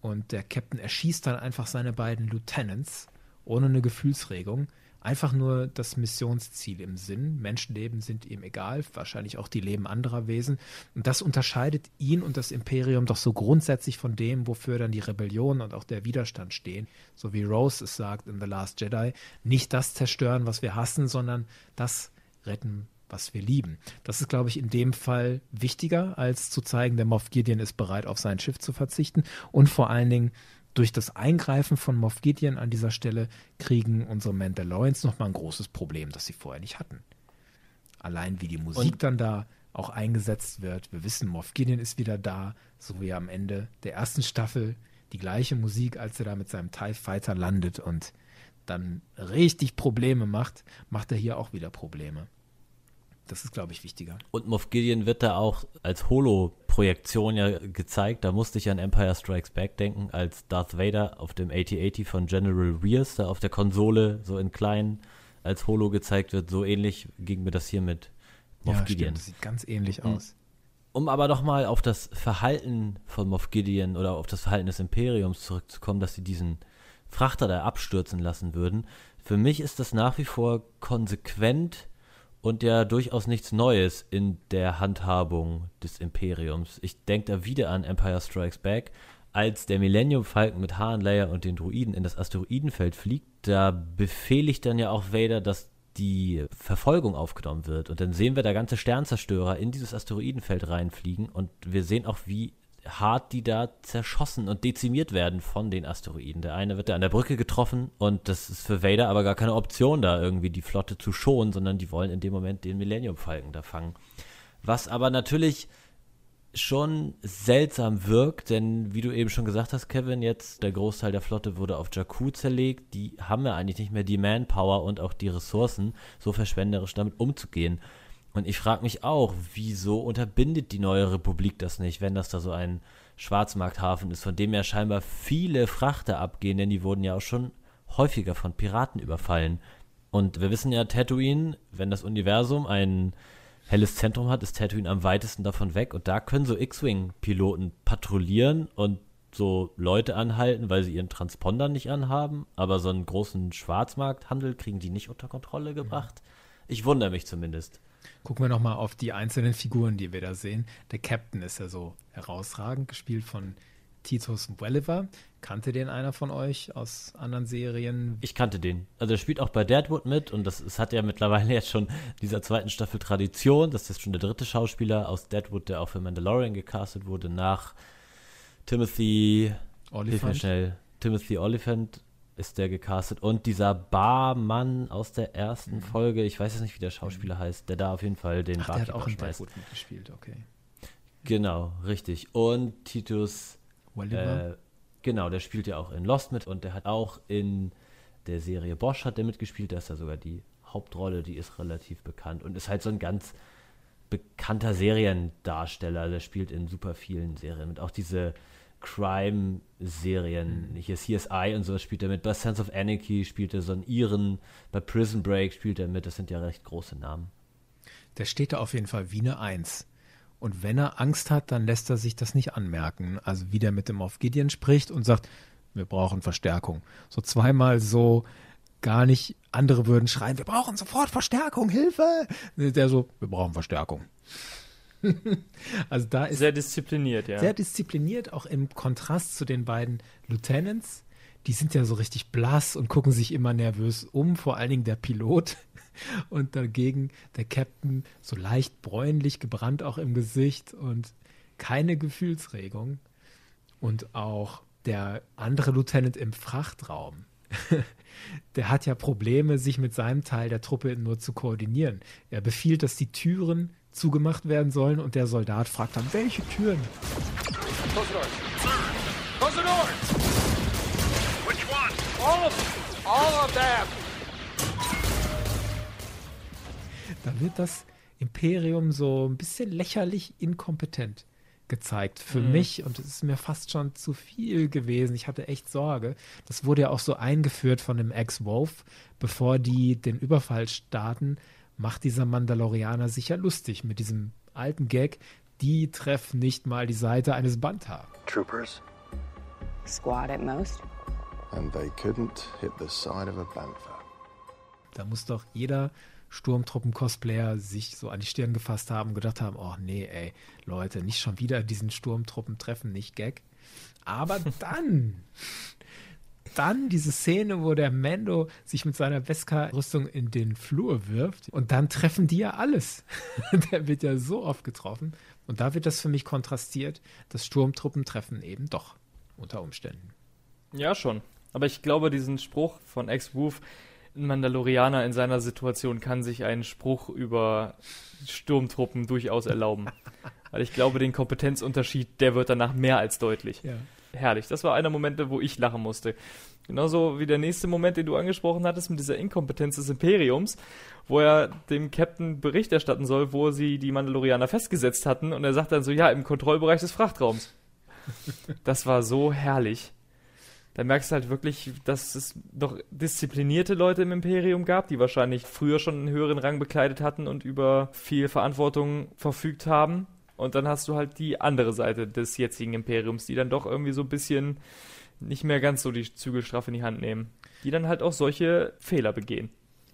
Und der Captain erschießt dann einfach seine beiden Lieutenants ohne eine Gefühlsregung einfach nur das Missionsziel im Sinn. Menschenleben sind ihm egal, wahrscheinlich auch die Leben anderer Wesen. Und das unterscheidet ihn und das Imperium doch so grundsätzlich von dem, wofür dann die Rebellion und auch der Widerstand stehen. So wie Rose es sagt in The Last Jedi, nicht das zerstören, was wir hassen, sondern das retten, was wir lieben. Das ist, glaube ich, in dem Fall wichtiger, als zu zeigen, der Moff Gideon ist bereit, auf sein Schiff zu verzichten und vor allen Dingen durch das Eingreifen von Moff Gideon an dieser Stelle kriegen unsere Mandalorians nochmal ein großes Problem, das sie vorher nicht hatten. Allein wie die Musik Und dann da auch eingesetzt wird. Wir wissen, Moff Gideon ist wieder da, so wie am Ende der ersten Staffel die gleiche Musik, als er da mit seinem TIE Fighter landet und dann richtig Probleme macht, macht er hier auch wieder Probleme. Das ist, glaube ich, wichtiger. Und Moff Gideon wird da auch als Holo-Projektion ja gezeigt. Da musste ich an Empire Strikes Back denken, als Darth Vader auf dem AT-80 von General Rears da auf der Konsole so in klein als Holo gezeigt wird. So ähnlich ging mir das hier mit Moff ja, Gideon. Stimmt, das sieht ganz ähnlich mhm. aus. Um aber nochmal auf das Verhalten von Moff Gideon oder auf das Verhalten des Imperiums zurückzukommen, dass sie diesen Frachter da abstürzen lassen würden. Für mich ist das nach wie vor konsequent und ja durchaus nichts Neues in der Handhabung des Imperiums. Ich denke da wieder an Empire Strikes Back, als der Millennium Falcon mit Leia und den Druiden in das Asteroidenfeld fliegt, da befehligt dann ja auch Vader, dass die Verfolgung aufgenommen wird. Und dann sehen wir da ganze Sternzerstörer in dieses Asteroidenfeld reinfliegen und wir sehen auch, wie hart die da zerschossen und dezimiert werden von den Asteroiden. Der eine wird da an der Brücke getroffen und das ist für Vader aber gar keine Option, da irgendwie die Flotte zu schonen, sondern die wollen in dem Moment den Millennium Falken da fangen. Was aber natürlich schon seltsam wirkt, denn wie du eben schon gesagt hast, Kevin, jetzt der Großteil der Flotte wurde auf Jakku zerlegt. Die haben ja eigentlich nicht mehr die Manpower und auch die Ressourcen, so verschwenderisch damit umzugehen. Und ich frage mich auch, wieso unterbindet die neue Republik das nicht, wenn das da so ein Schwarzmarkthafen ist, von dem ja scheinbar viele Frachter abgehen, denn die wurden ja auch schon häufiger von Piraten überfallen. Und wir wissen ja, Tatooine, wenn das Universum ein helles Zentrum hat, ist Tatooine am weitesten davon weg. Und da können so X-Wing-Piloten patrouillieren und so Leute anhalten, weil sie ihren Transponder nicht anhaben. Aber so einen großen Schwarzmarkthandel kriegen die nicht unter Kontrolle gebracht. Ich wundere mich zumindest. Gucken wir nochmal auf die einzelnen Figuren, die wir da sehen. Der Captain ist ja so herausragend, gespielt von Titus Welliver. Kannte den einer von euch aus anderen Serien? Ich kannte den. Also er spielt auch bei Deadwood mit und das, das hat ja mittlerweile jetzt schon dieser zweiten Staffel Tradition. Das ist schon der dritte Schauspieler aus Deadwood, der auch für Mandalorian gecastet wurde, nach Timothy Oliphant. Hilf mir schnell. Timothy Oliphant ist der gecastet. Und dieser Barmann aus der ersten mhm. Folge, ich weiß jetzt nicht, wie der Schauspieler mhm. heißt, der da auf jeden Fall den Ach, der hat auch in Deadwood mitgespielt, okay. Genau, richtig. Und Titus Äh, genau, der spielt ja auch in Lost mit und der hat auch in der Serie Bosch hat der mitgespielt, da ist ja sogar die Hauptrolle, die ist relativ bekannt und ist halt so ein ganz bekannter Seriendarsteller, der spielt in super vielen Serien mit. Auch diese Crime-Serien. Mhm. Hier CSI und so spielt er mit. Bei Sense of Anarchy spielt er so einen Iren. Bei Prison Break spielt er mit. Das sind ja recht große Namen. Der steht da auf jeden Fall wie eine Eins. Und wenn er Angst hat, dann lässt er sich das nicht anmerken. Also wie der mit dem Moff Gideon spricht und sagt, wir brauchen Verstärkung. So zweimal so gar nicht, andere würden schreien, wir brauchen sofort Verstärkung, Hilfe. Der so, wir brauchen Verstärkung. also da ist sehr diszipliniert, ja. Sehr diszipliniert, auch im Kontrast zu den beiden Lieutenants. Die sind ja so richtig blass und gucken sich immer nervös um, vor allen Dingen der Pilot. Und dagegen der Captain so leicht bräunlich gebrannt auch im Gesicht und keine Gefühlsregung. Und auch der andere Lieutenant im Frachtraum, der hat ja Probleme, sich mit seinem Teil der Truppe nur zu koordinieren. Er befiehlt, dass die Türen zugemacht werden sollen und der Soldat fragt dann, welche Türen? Da wird das Imperium so ein bisschen lächerlich inkompetent gezeigt für mhm. mich und es ist mir fast schon zu viel gewesen. Ich hatte echt Sorge. Das wurde ja auch so eingeführt von dem Ex-Wolf, bevor die den Überfall starten macht dieser Mandalorianer sicher lustig mit diesem alten Gag, die treffen nicht mal die Seite eines Bantha. Troopers? Squad at most. And they couldn't hit the side of a Bantha. Da muss doch jeder Sturmtruppen-Cosplayer sich so an die Stirn gefasst haben und gedacht haben, oh nee, ey, Leute, nicht schon wieder diesen Sturmtruppen treffen, nicht Gag. Aber dann dann diese Szene, wo der Mando sich mit seiner Beskar-Rüstung in den Flur wirft und dann treffen die ja alles. der wird ja so oft getroffen. Und da wird das für mich kontrastiert, dass Sturmtruppen treffen eben doch unter Umständen. Ja, schon. Aber ich glaube, diesen Spruch von Ex-Woof, ein Mandalorianer in seiner Situation kann sich einen Spruch über Sturmtruppen durchaus erlauben. Weil ich glaube, den Kompetenzunterschied, der wird danach mehr als deutlich. Ja. Herrlich. Das war einer Momente, wo ich lachen musste. Genauso wie der nächste Moment, den du angesprochen hattest, mit dieser Inkompetenz des Imperiums, wo er dem Captain Bericht erstatten soll, wo sie die Mandalorianer festgesetzt hatten. Und er sagt dann so, ja, im Kontrollbereich des Frachtraums. Das war so herrlich. Da merkst du halt wirklich, dass es noch disziplinierte Leute im Imperium gab, die wahrscheinlich früher schon einen höheren Rang bekleidet hatten und über viel Verantwortung verfügt haben. Und dann hast du halt die andere Seite des jetzigen Imperiums, die dann doch irgendwie so ein bisschen nicht mehr ganz so die Zügel straff in die Hand nehmen. Die dann halt auch solche Fehler begehen.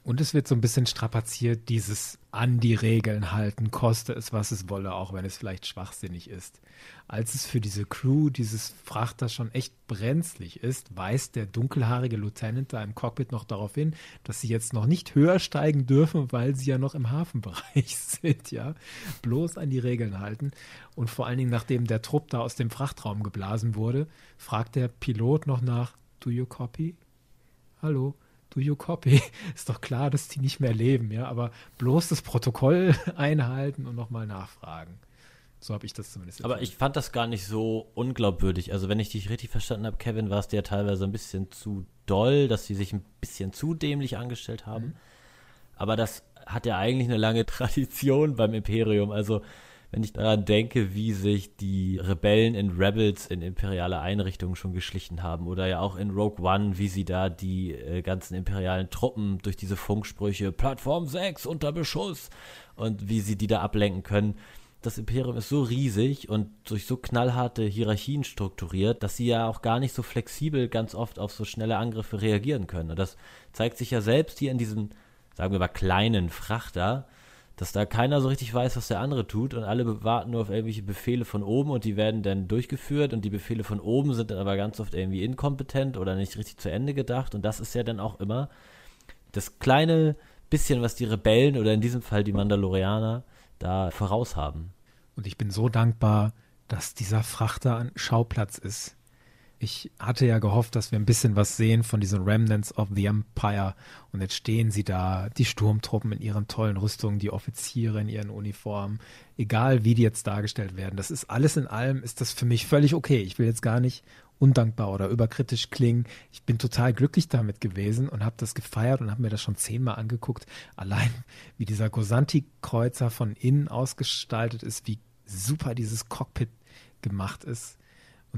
Und es wird so ein bisschen strapaziert, dieses an die Regeln halten, koste es, was es wolle, auch wenn es vielleicht schwachsinnig ist. Als es für diese Crew dieses Frachter schon echt brenzlig ist, weist der dunkelhaarige Lieutenant da im Cockpit noch darauf hin, dass sie jetzt noch nicht höher steigen dürfen, weil sie ja noch im Hafenbereich sind, ja. Bloß an die Regeln halten. Und vor allen Dingen, nachdem der Trupp da aus dem Frachtraum geblasen wurde, fragt der Pilot noch nach, do you copy? Hallo? Do you copy? Ist doch klar, dass die nicht mehr leben, ja, aber bloß das Protokoll einhalten und nochmal nachfragen. So habe ich das zumindest. Aber ich fand das gar nicht so unglaubwürdig. Also wenn ich dich richtig verstanden habe, Kevin, war es dir teilweise ein bisschen zu doll, dass sie sich ein bisschen zu dämlich angestellt haben. Mhm. Aber das hat ja eigentlich eine lange Tradition beim Imperium. Also wenn ich daran denke, wie sich die Rebellen in Rebels in imperiale Einrichtungen schon geschlichen haben oder ja auch in Rogue One, wie sie da die äh, ganzen imperialen Truppen durch diese Funksprüche Plattform 6 unter Beschuss und wie sie die da ablenken können. Das Imperium ist so riesig und durch so knallharte Hierarchien strukturiert, dass sie ja auch gar nicht so flexibel ganz oft auf so schnelle Angriffe reagieren können. Und das zeigt sich ja selbst hier in diesem, sagen wir mal, kleinen Frachter, dass da keiner so richtig weiß, was der andere tut und alle warten nur auf irgendwelche Befehle von oben und die werden dann durchgeführt und die Befehle von oben sind dann aber ganz oft irgendwie inkompetent oder nicht richtig zu Ende gedacht und das ist ja dann auch immer das kleine bisschen, was die Rebellen oder in diesem Fall die Mandalorianer da voraus haben. Und ich bin so dankbar, dass dieser Frachter ein Schauplatz ist ich hatte ja gehofft, dass wir ein bisschen was sehen von diesen Remnants of the Empire. Und jetzt stehen sie da, die Sturmtruppen in ihren tollen Rüstungen, die Offiziere in ihren Uniformen, egal wie die jetzt dargestellt werden. Das ist alles in allem, ist das für mich völlig okay. Ich will jetzt gar nicht undankbar oder überkritisch klingen. Ich bin total glücklich damit gewesen und habe das gefeiert und habe mir das schon zehnmal angeguckt. Allein wie dieser Gosanti-Kreuzer von innen ausgestaltet ist, wie super dieses Cockpit gemacht ist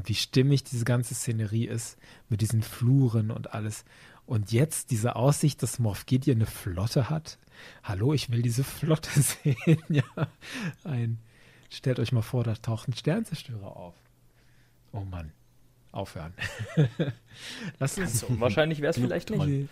und wie stimmig diese ganze Szenerie ist mit diesen Fluren und alles. Und jetzt diese Aussicht, dass Moff Gideon eine Flotte hat. Hallo, ich will diese Flotte sehen. ja, ein, stellt euch mal vor, da taucht ein Sternzerstörer auf. Oh Mann, aufhören. Lass uns, so, wahrscheinlich wäre es vielleicht nicht.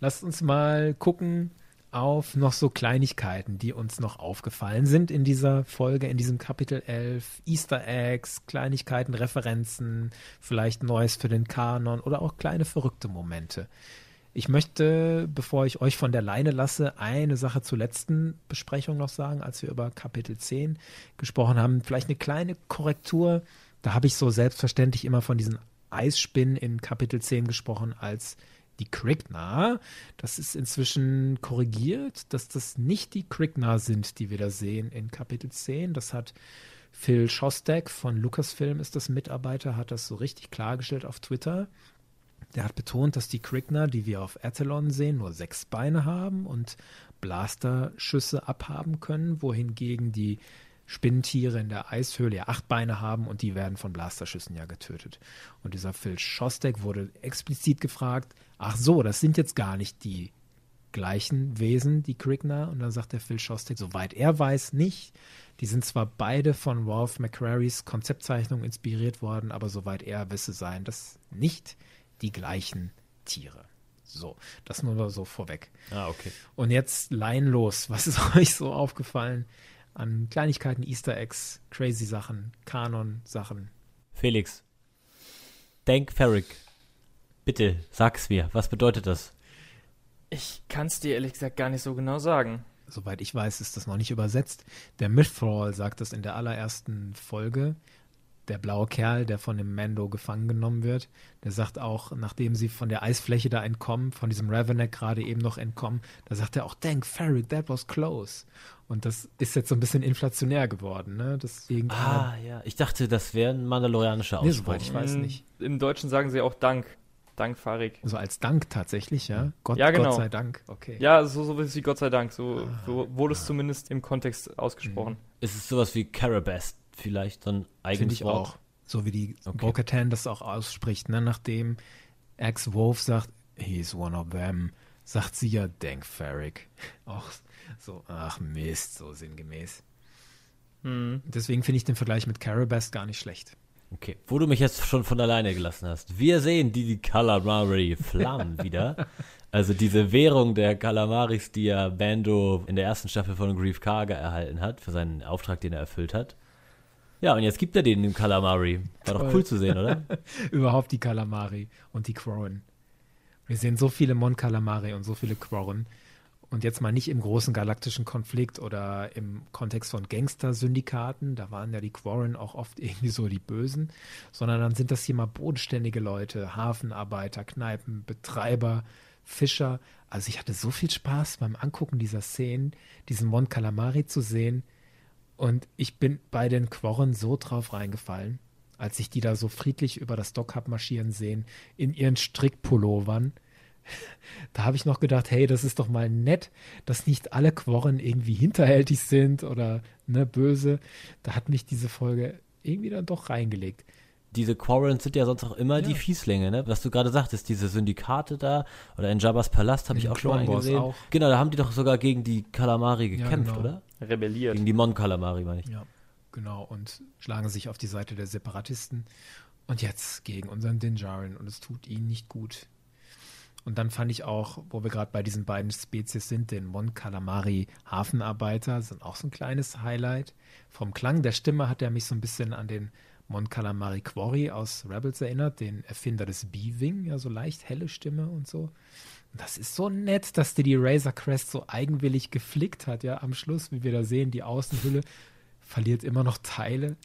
Lasst uns mal gucken, auf noch so Kleinigkeiten, die uns noch aufgefallen sind in dieser Folge, in diesem Kapitel 11. Easter Eggs, Kleinigkeiten, Referenzen, vielleicht Neues für den Kanon oder auch kleine verrückte Momente. Ich möchte, bevor ich euch von der Leine lasse, eine Sache zur letzten Besprechung noch sagen, als wir über Kapitel 10 gesprochen haben. Vielleicht eine kleine Korrektur. Da habe ich so selbstverständlich immer von diesen Eisspinnen in Kapitel 10 gesprochen als die Krigna. Das ist inzwischen korrigiert, dass das nicht die Krigna sind, die wir da sehen in Kapitel 10. Das hat Phil Shostak von Lucasfilm, ist das Mitarbeiter, hat das so richtig klargestellt auf Twitter. Der hat betont, dass die Krigna, die wir auf Athlon sehen, nur sechs Beine haben und Blasterschüsse abhaben können, wohingegen die Spinnentiere in der Eishöhle ja acht Beine haben und die werden von Blasterschüssen ja getötet. Und dieser Phil Shostak wurde explizit gefragt, ach so, das sind jetzt gar nicht die gleichen Wesen, die Krigner. Und dann sagt der Phil Shostak, soweit er weiß, nicht. Die sind zwar beide von Ralph McCrarys Konzeptzeichnung inspiriert worden, aber soweit er wisse, seien das nicht die gleichen Tiere. So, das nur so vorweg. Ah, okay. Und jetzt leinlos, was ist euch so aufgefallen an Kleinigkeiten, Easter Eggs, crazy Sachen, Kanon-Sachen. Felix, denk Ferrick. Bitte, sag's mir. Was bedeutet das? Ich kann's dir ehrlich gesagt gar nicht so genau sagen. Soweit ich weiß, ist das noch nicht übersetzt. Der Mythrall sagt das in der allerersten Folge. der blaue Kerl, der von dem Mando gefangen genommen wird, der sagt auch, nachdem sie von der Eisfläche da entkommen, von diesem Ravenek gerade eben noch entkommen, da sagt er auch, Thank Ferric, that was close. Und das ist jetzt so ein bisschen inflationär geworden, ne? Deswegen Ah, ja. Ich dachte, das wäre ein mandalorianischer Nee, Ausspruch. soweit ich weiß Mm, nicht. Im Deutschen sagen sie auch Dank. Dank, Farik. So als Dank tatsächlich, ja? Gott, ja, genau. Gott sei Dank. Okay. Ja, so, so wie Gott sei Dank. So, so wurde es zumindest im Kontext ausgesprochen. Ist es sowas wie Carabast vielleicht, so ein eigenes Finde ich Wort? auch. So wie die Okay. Das auch ausspricht, ne? Nachdem Ex-Wolf sagt, he's one of them, sagt sie ja, Dank Ferric. Auch so, ach Mist, so sinngemäß. Mhm. Deswegen finde ich den Vergleich mit Carabast gar nicht schlecht. Okay, wo du mich jetzt schon von alleine gelassen hast. Wir sehen die, die Calamari Flammen wieder. Also diese Währung der Calamaris, die ja Bando in der ersten Staffel von Grief Karga erhalten hat, für seinen Auftrag, den er erfüllt hat. Ja, und jetzt gibt er den dem Calamari. War doch Toll. cool zu sehen, oder? Überhaupt die Kalamari und die Quarren. Wir sehen so viele Mon Calamari und so viele Quarren. Und jetzt mal nicht im großen galaktischen Konflikt oder im Kontext von Gangster-Syndikaten, da waren ja die Quarren auch oft irgendwie so die Bösen, sondern dann sind das hier mal bodenständige Leute, Hafenarbeiter, Kneipenbetreiber, Fischer. Also ich hatte so viel Spaß beim Angucken dieser Szenen, diesen Mon Calamari zu sehen. Und ich bin bei den Quarren so drauf reingefallen, als ich die da so friedlich über das Dock hab marschieren sehen, in ihren Strickpullovern. Da habe ich noch gedacht, hey, das ist doch mal nett, dass nicht alle Quarren irgendwie hinterhältig sind oder ne, böse. Da hat mich diese Folge irgendwie dann doch reingelegt. Diese Quarrens sind ja sonst auch immer die Fieslinge, ne? Was du gerade sagtest, diese Syndikate da oder in Jabba's Palast habe ich auch schon mal Clone gesehen. auch. Genau, da haben die doch sogar gegen die Calamari Ja, gekämpft, genau. oder? Rebelliert. Gegen die Mon Calamari, meine ich. Ja, genau. Und schlagen sich auf die Seite der Separatisten. Und jetzt gegen unseren Dinjarin. Und es tut ihnen nicht gut. Und dann fand ich auch, wo wir gerade bei diesen beiden Spezies sind, den Mon Calamari Hafenarbeiter, sind auch so ein kleines Highlight. Vom Klang der Stimme hat er mich so ein bisschen an den Mon Calamari Quarry aus Rebels erinnert, den Erfinder des B-Wing, ja, so leicht helle Stimme und so. Das ist so nett, dass der die Razor Crest so eigenwillig geflickt hat, ja, am Schluss, wie wir da sehen, die Außenhülle verliert immer noch Teile,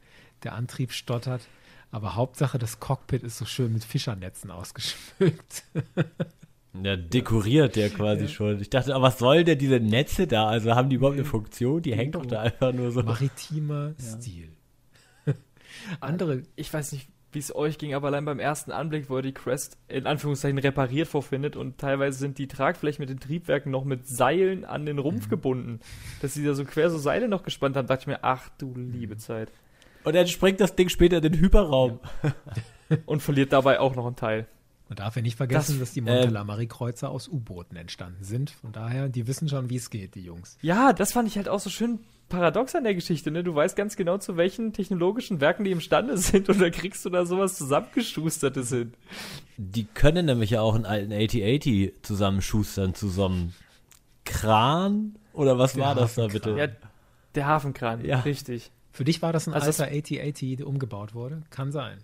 der Antrieb stottert. Aber Hauptsache, das Cockpit ist so schön mit Fischernetzen ausgeschmückt. Ja, dekoriert der quasi Ja. schon. Ich dachte, aber was soll denn diese Netze da? Also haben die überhaupt eine Funktion? Die hängt doch da einfach nur so. Maritimer Ja. Stil. Andere, Ich weiß nicht, wie es euch ging, aber allein beim ersten Anblick, wo er die Crest in Anführungszeichen repariert vorfindet und teilweise sind die Tragflächen mit den Triebwerken noch mit Seilen an den Rumpf gebunden. Dass sie da so quer so Seile noch gespannt haben, dachte ich mir, ach du liebe Zeit. Und dann springt das Ding später in den Hyperraum. Und verliert dabei auch noch einen Teil. Man darf ja nicht vergessen, Das- dass die ähm, Mon Calamari-Kreuzer aus U-Booten entstanden sind. Von daher, die wissen schon, wie es geht, die Jungs. Ja, das fand ich halt auch so schön paradox an der Geschichte, ne? Du weißt ganz genau, zu welchen technologischen Werken die imstande sind und da kriegst du da sowas zusammengeschustertes hin. Die können nämlich ja auch einen alten 8080 zusammenschustern zu so einem Kran. Oder was Der war das da bitte? Ja, der Hafenkran, Ja. richtig. Für dich war das ein Also alter AT-AT, der umgebaut wurde? Kann sein.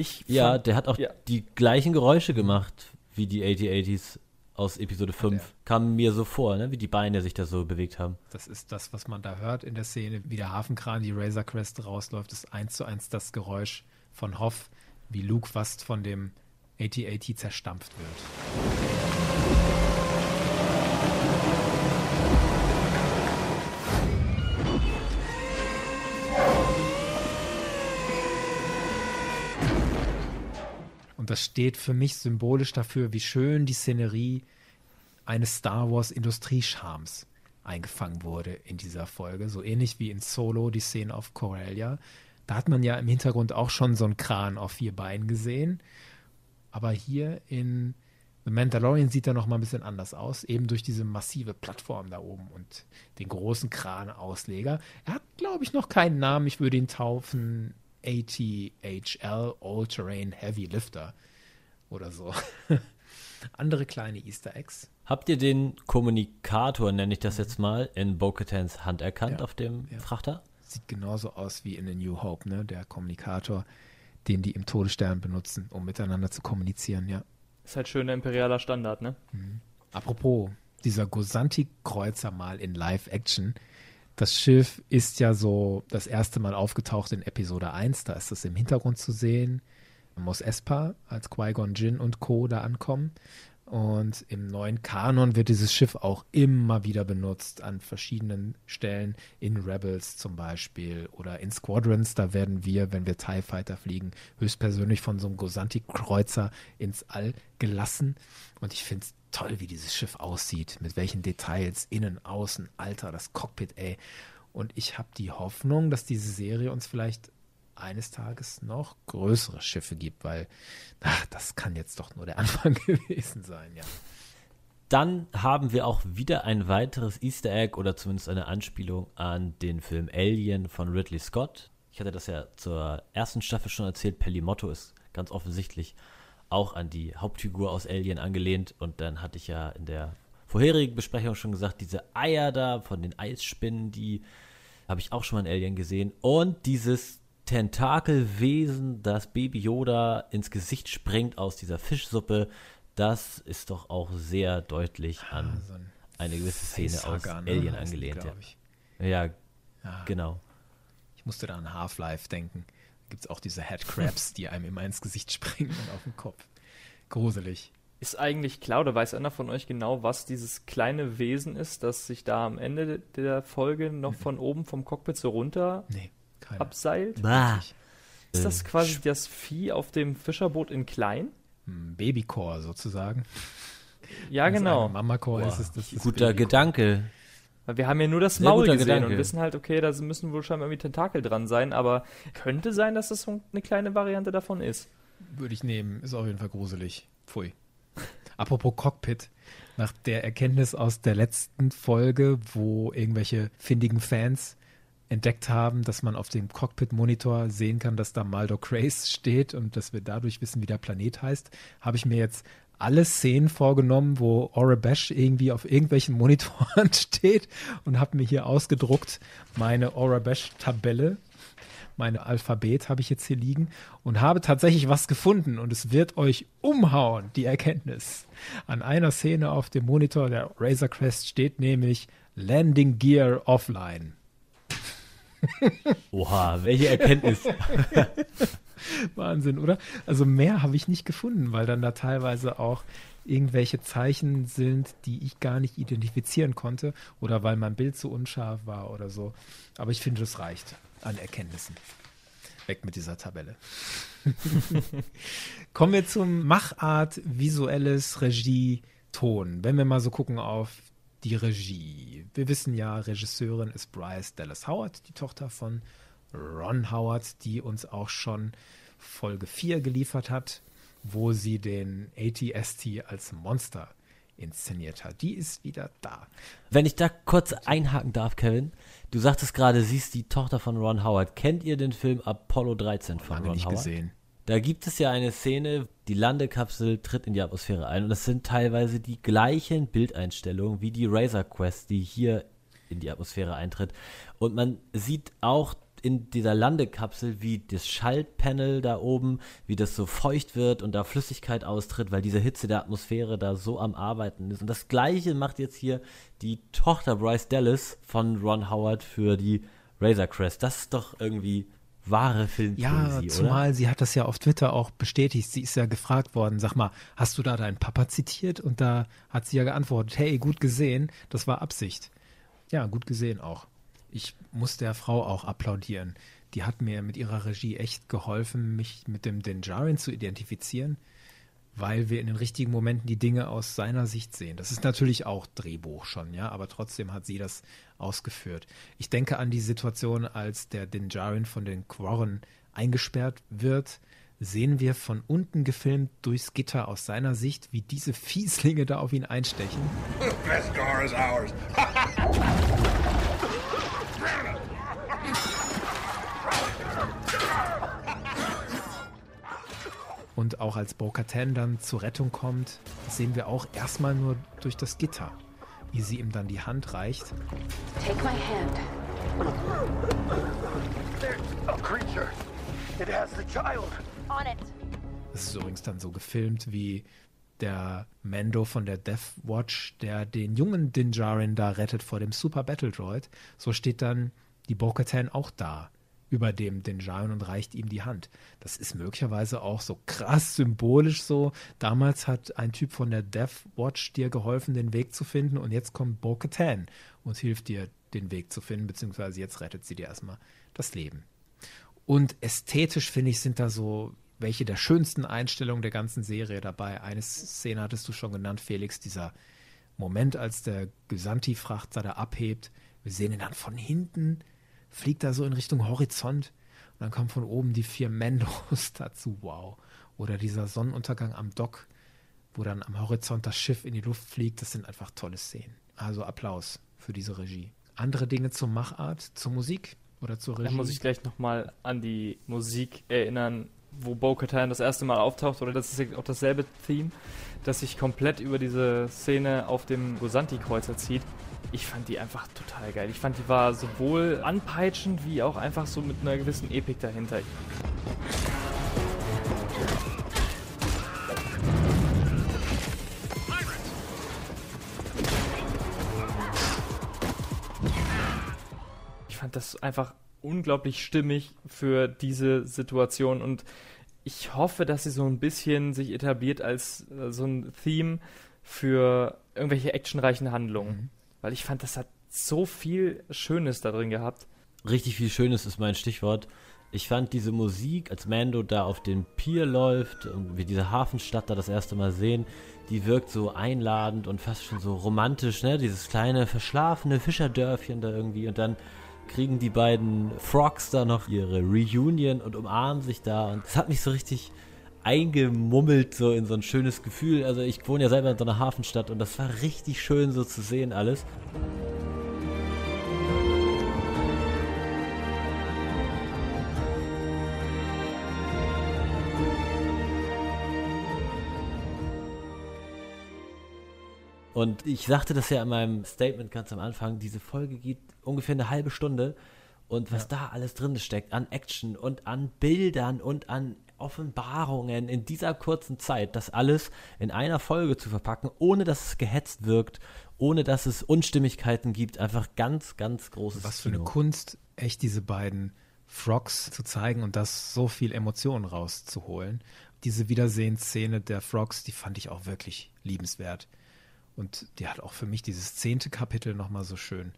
Ich Ja, fand- der hat auch ja. die gleichen Geräusche gemacht wie die 8080s aus Episode 5. Kam mir so vor, ne? wie die Beine sich da so bewegt haben. Das ist das, was man da hört in der Szene, wie der Hafenkran die Razor Crest rausläuft, ist eins zu eins das Geräusch von Hoff, wie Luke fast von dem AT-AT zerstampft wird. Und das steht für mich symbolisch dafür, wie schön die Szenerie eines Star Wars Industriescharms eingefangen wurde in dieser Folge. So ähnlich wie in Solo die Szene auf Corellia. Da hat man ja im Hintergrund auch schon so einen Kran auf vier Beinen gesehen. Aber hier in The Mandalorian sieht er noch mal ein bisschen anders aus, eben durch diese massive Plattform da oben und den großen Kranausleger. Er hat, glaube ich, noch keinen Namen. Ich würde ihn taufen ATHL All Terrain Heavy Lifter oder so. Andere kleine Easter Eggs. Habt ihr den Kommunikator, nenne ich das jetzt mal, in Bo-Katans Hand erkannt Ja, auf dem ja. Frachter? Sieht genauso aus wie in A New Hope, ne? Der Kommunikator, den die im Todesstern benutzen, um miteinander zu kommunizieren, ja. Ist halt schöner imperialer Standard, ne? Apropos, dieser Gosanti-Kreuzer mal in Live-Action, Das Schiff ist ja so das erste Mal aufgetaucht in Episode 1, da ist es im Hintergrund zu sehen. Mos Espa als Qui-Gon Jinn und Co. da ankommen. Und im neuen Kanon wird dieses Schiff auch immer wieder benutzt an verschiedenen Stellen, in Rebels zum Beispiel oder in Squadrons. Da werden wir, wenn wir TIE Fighter fliegen, höchstpersönlich von so einem Gosanti-Kreuzer ins All gelassen. Und ich finde es toll, wie dieses Schiff aussieht, mit welchen Details, innen, außen, Alter, das Cockpit, ey. Und ich habe die Hoffnung, dass diese Serie uns vielleicht eines Tages noch größere Schiffe gibt, weil ach, das kann jetzt doch nur der Anfang gewesen sein, ja. Dann haben wir auch wieder ein weiteres Easter Egg oder zumindest eine Anspielung an den Film Alien von Ridley Scott. Ich hatte das ja zur ersten Staffel schon erzählt. Pelimotto ist ganz offensichtlich auch an die Hauptfigur aus Alien angelehnt. Und dann hatte ich ja in der vorherigen Besprechung schon gesagt, diese Eier da von den Eisspinnen, die habe ich auch schon mal in Alien gesehen. Und dieses Tentakelwesen, das Baby Yoda ins Gesicht springt aus dieser Fischsuppe, das ist doch auch sehr deutlich ah, an so ein eine gewisse Szene aus ne? Alien angelehnt. Ja, ja, ja, genau. Ich musste da an Half-Life denken. Gibt es auch diese Headcrabs, die einem immer ins Gesicht springen und auf den Kopf. Gruselig. Ist eigentlich klar oder weiß einer von euch genau, was dieses kleine Wesen ist, das sich da am Ende der Folge noch von oben vom Cockpit so runter nee, abseilt? Bah. Ist das quasi das Vieh auf dem Fischerboot in klein? Babycore sozusagen. Ja, genau. ein Mamacore ist es das, das Guter Babycore. Gedanke. Weil wir haben ja nur das Sehr Maul gesehen Gedanke. und wissen halt, okay, da müssen wohl scheinbar irgendwie Tentakel dran sein, aber könnte sein, dass das so eine kleine Variante davon ist. Würde ich nehmen. Ist auf jeden Fall gruselig. Pfui. Apropos Cockpit. Nach der Erkenntnis aus der letzten Folge, wo irgendwelche findigen Fans entdeckt haben, dass man auf dem Cockpit-Monitor sehen kann, dass da Maldo Grace steht und dass wir dadurch wissen, wie der Planet heißt, habe ich mir jetzt alle Szenen vorgenommen, wo Orabesh irgendwie auf irgendwelchen Monitoren steht und habe mir hier ausgedruckt meine Orabesh-Tabelle mein Alphabet habe ich jetzt hier liegen und habe tatsächlich was gefunden und es wird euch umhauen, die Erkenntnis. An einer Szene auf dem Monitor der Razor Crest steht nämlich Landing Gear Offline. Oha, welche Erkenntnis. Wahnsinn, oder? Also mehr habe ich nicht gefunden, weil dann da teilweise auch irgendwelche Zeichen sind, die ich gar nicht identifizieren konnte oder weil mein Bild so unscharf war oder so. Aber ich finde, das reicht an Erkenntnissen. Weg mit dieser Tabelle. Kommen wir zum Machart, visuelles Regie, Ton. Wenn wir mal so gucken auf die Regie. Wir wissen ja, Regisseurin ist Bryce Dallas Howard, die Tochter von Ron Howard, die uns auch schon Folge 4 geliefert hat, wo sie den ATST als Monster inszeniert hat. Die ist wieder da. Wenn ich da kurz einhaken darf, Kevin. Du sagtest gerade, sie ist die Tochter von Ron Howard. Kennt ihr den Film Apollo 13 von Lange Ron nicht Howard? gesehen. Da gibt es ja eine Szene, die Landekapsel tritt in die Atmosphäre ein und das sind teilweise die gleichen Bildeinstellungen wie die Razor Quest, die hier in die Atmosphäre eintritt. Und man sieht auch in dieser Landekapsel, wie das Schaltpanel da oben, wie das so feucht wird und da Flüssigkeit austritt, weil diese Hitze der Atmosphäre da so am Arbeiten ist. Und das gleiche macht jetzt hier die Tochter Bryce Dallas von Ron Howard für die Razor Crest. Das ist doch irgendwie wahre Ja, Filmpoesie, oder? zumal sie hat das ja auf Twitter auch bestätigt. Sie ist ja gefragt worden, sag mal, hast du da deinen Papa zitiert? Und da hat sie ja geantwortet, hey, gut gesehen, das war Absicht. Ja, gut gesehen auch. Ich muss der Frau auch applaudieren. Die hat mir mit ihrer Regie echt geholfen, mich mit dem Dinjarin zu identifizieren, weil wir in den richtigen Momenten die Dinge aus seiner Sicht sehen. Das ist natürlich auch Drehbuch schon, ja, aber trotzdem hat sie das ausgeführt. Ich denke an die Situation, als der Dinjarin von den Quarren eingesperrt wird, sehen wir von unten gefilmt durchs Gitter aus seiner Sicht, wie diese Fieslinge da auf ihn einstechen. Und auch als Bo-Katan dann zur Rettung kommt, sehen wir auch erstmal nur durch das Gitter, wie sie ihm dann die Hand reicht. Take my hand. There's a creature. It has the child. On it. Es ist übrigens dann so gefilmt, wie der Mando von der Death Watch, der den jungen Din Djarin da rettet vor dem Super Battle Droid, so steht dann die Bo-Katan auch da über dem Din Djarin und reicht ihm die Hand. Das ist möglicherweise auch so krass symbolisch so. Damals hat ein Typ von der Death Watch dir geholfen, den Weg zu finden und jetzt kommt Bo-Katan und hilft dir, den Weg zu finden, beziehungsweise jetzt rettet sie dir erstmal das Leben. Und ästhetisch, finde ich, sind da so welche der schönsten Einstellungen der ganzen Serie dabei. Eine Szene hattest du schon genannt, Felix, dieser Moment, als der Gesanti-Frachter da abhebt. Wir sehen ihn dann von hinten, fliegt da so in Richtung Horizont und dann kommen von oben die vier Mendos dazu. Wow. Oder dieser Sonnenuntergang am Dock, wo dann am Horizont das Schiff in die Luft fliegt. Das sind einfach tolle Szenen. Also Applaus für diese Regie. Andere Dinge zur Machart, zur Musik oder zur Regie? Da muss ich gleich nochmal an die Musik erinnern, wo Bo-Katan das erste Mal auftaucht, oder das ist auch dasselbe Theme, das sich komplett über diese Szene auf dem Gosanti-Kreuzer zieht. Ich fand die einfach total geil. Ich fand, die war sowohl anpeitschend, wie auch einfach so mit einer gewissen Epik dahinter. Ich fand das einfach unglaublich stimmig für diese Situation und ich hoffe, dass sie so ein bisschen sich etabliert als äh, so ein Theme für irgendwelche actionreichen Handlungen. Mhm. Weil ich fand, das hat so viel Schönes da drin gehabt. Richtig viel Schönes ist mein Stichwort. Ich fand diese Musik, als Mando da auf den Pier läuft und wir diese Hafenstadt da das erste Mal sehen, die wirkt so einladend und fast schon so romantisch, ne? Dieses kleine verschlafene Fischerdörfchen da irgendwie und dann kriegen die beiden Frogs da noch ihre Reunion und umarmen sich da. Und es hat mich so richtig eingemummelt, so in so ein schönes Gefühl. Also ich wohne ja selber in so einer Hafenstadt und das war richtig schön so zu sehen alles. Und ich sagte das ja in meinem Statement ganz am Anfang, diese Folge geht ungefähr eine halbe Stunde. Und was ja. da alles drin steckt, an Action und an Bildern und an Offenbarungen in dieser kurzen Zeit, das alles in einer Folge zu verpacken, ohne dass es gehetzt wirkt, ohne dass es Unstimmigkeiten gibt, einfach ganz, ganz großes Was für eine Kunst, echt diese beiden Frogs zu zeigen und das so viel Emotionen rauszuholen. Diese Wiedersehensszene der Frogs, die fand ich auch wirklich liebenswert. Und die hat auch für mich dieses zehnte Kapitel nochmal so schön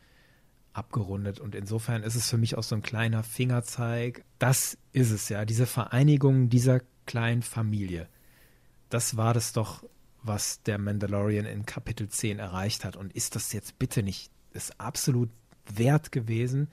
abgerundet. Und insofern ist es für mich auch so ein kleiner Fingerzeig. Das ist es ja, diese Vereinigung dieser kleinen Familie. Das war das doch, was der Mandalorian in Kapitel 10 erreicht hat. Und ist das jetzt bitte nicht ist absolut wert gewesen?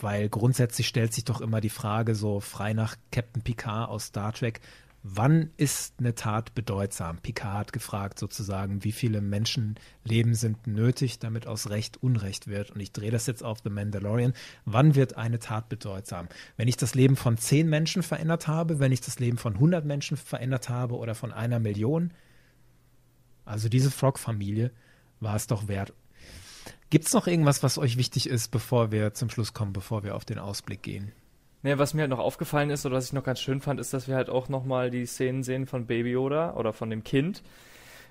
Weil grundsätzlich stellt sich doch immer die Frage, so frei nach Captain Picard aus Star Trek, wann ist eine Tat bedeutsam? Picard hat gefragt sozusagen, wie viele Menschenleben sind nötig, damit aus Recht Unrecht wird. Und ich drehe das jetzt auf The Mandalorian. Wann wird eine Tat bedeutsam? Wenn ich das Leben von zehn Menschen verändert habe, wenn ich das Leben von 100 Menschen verändert habe oder von einer Million? Also diese Frog-Familie war es doch wert. Gibt es noch irgendwas, was euch wichtig ist, bevor wir zum Schluss kommen, bevor wir auf den Ausblick gehen? Naja, was mir halt noch aufgefallen ist oder was ich noch ganz schön fand, ist, dass wir halt auch nochmal die Szenen sehen von Baby Yoda oder von dem Kind,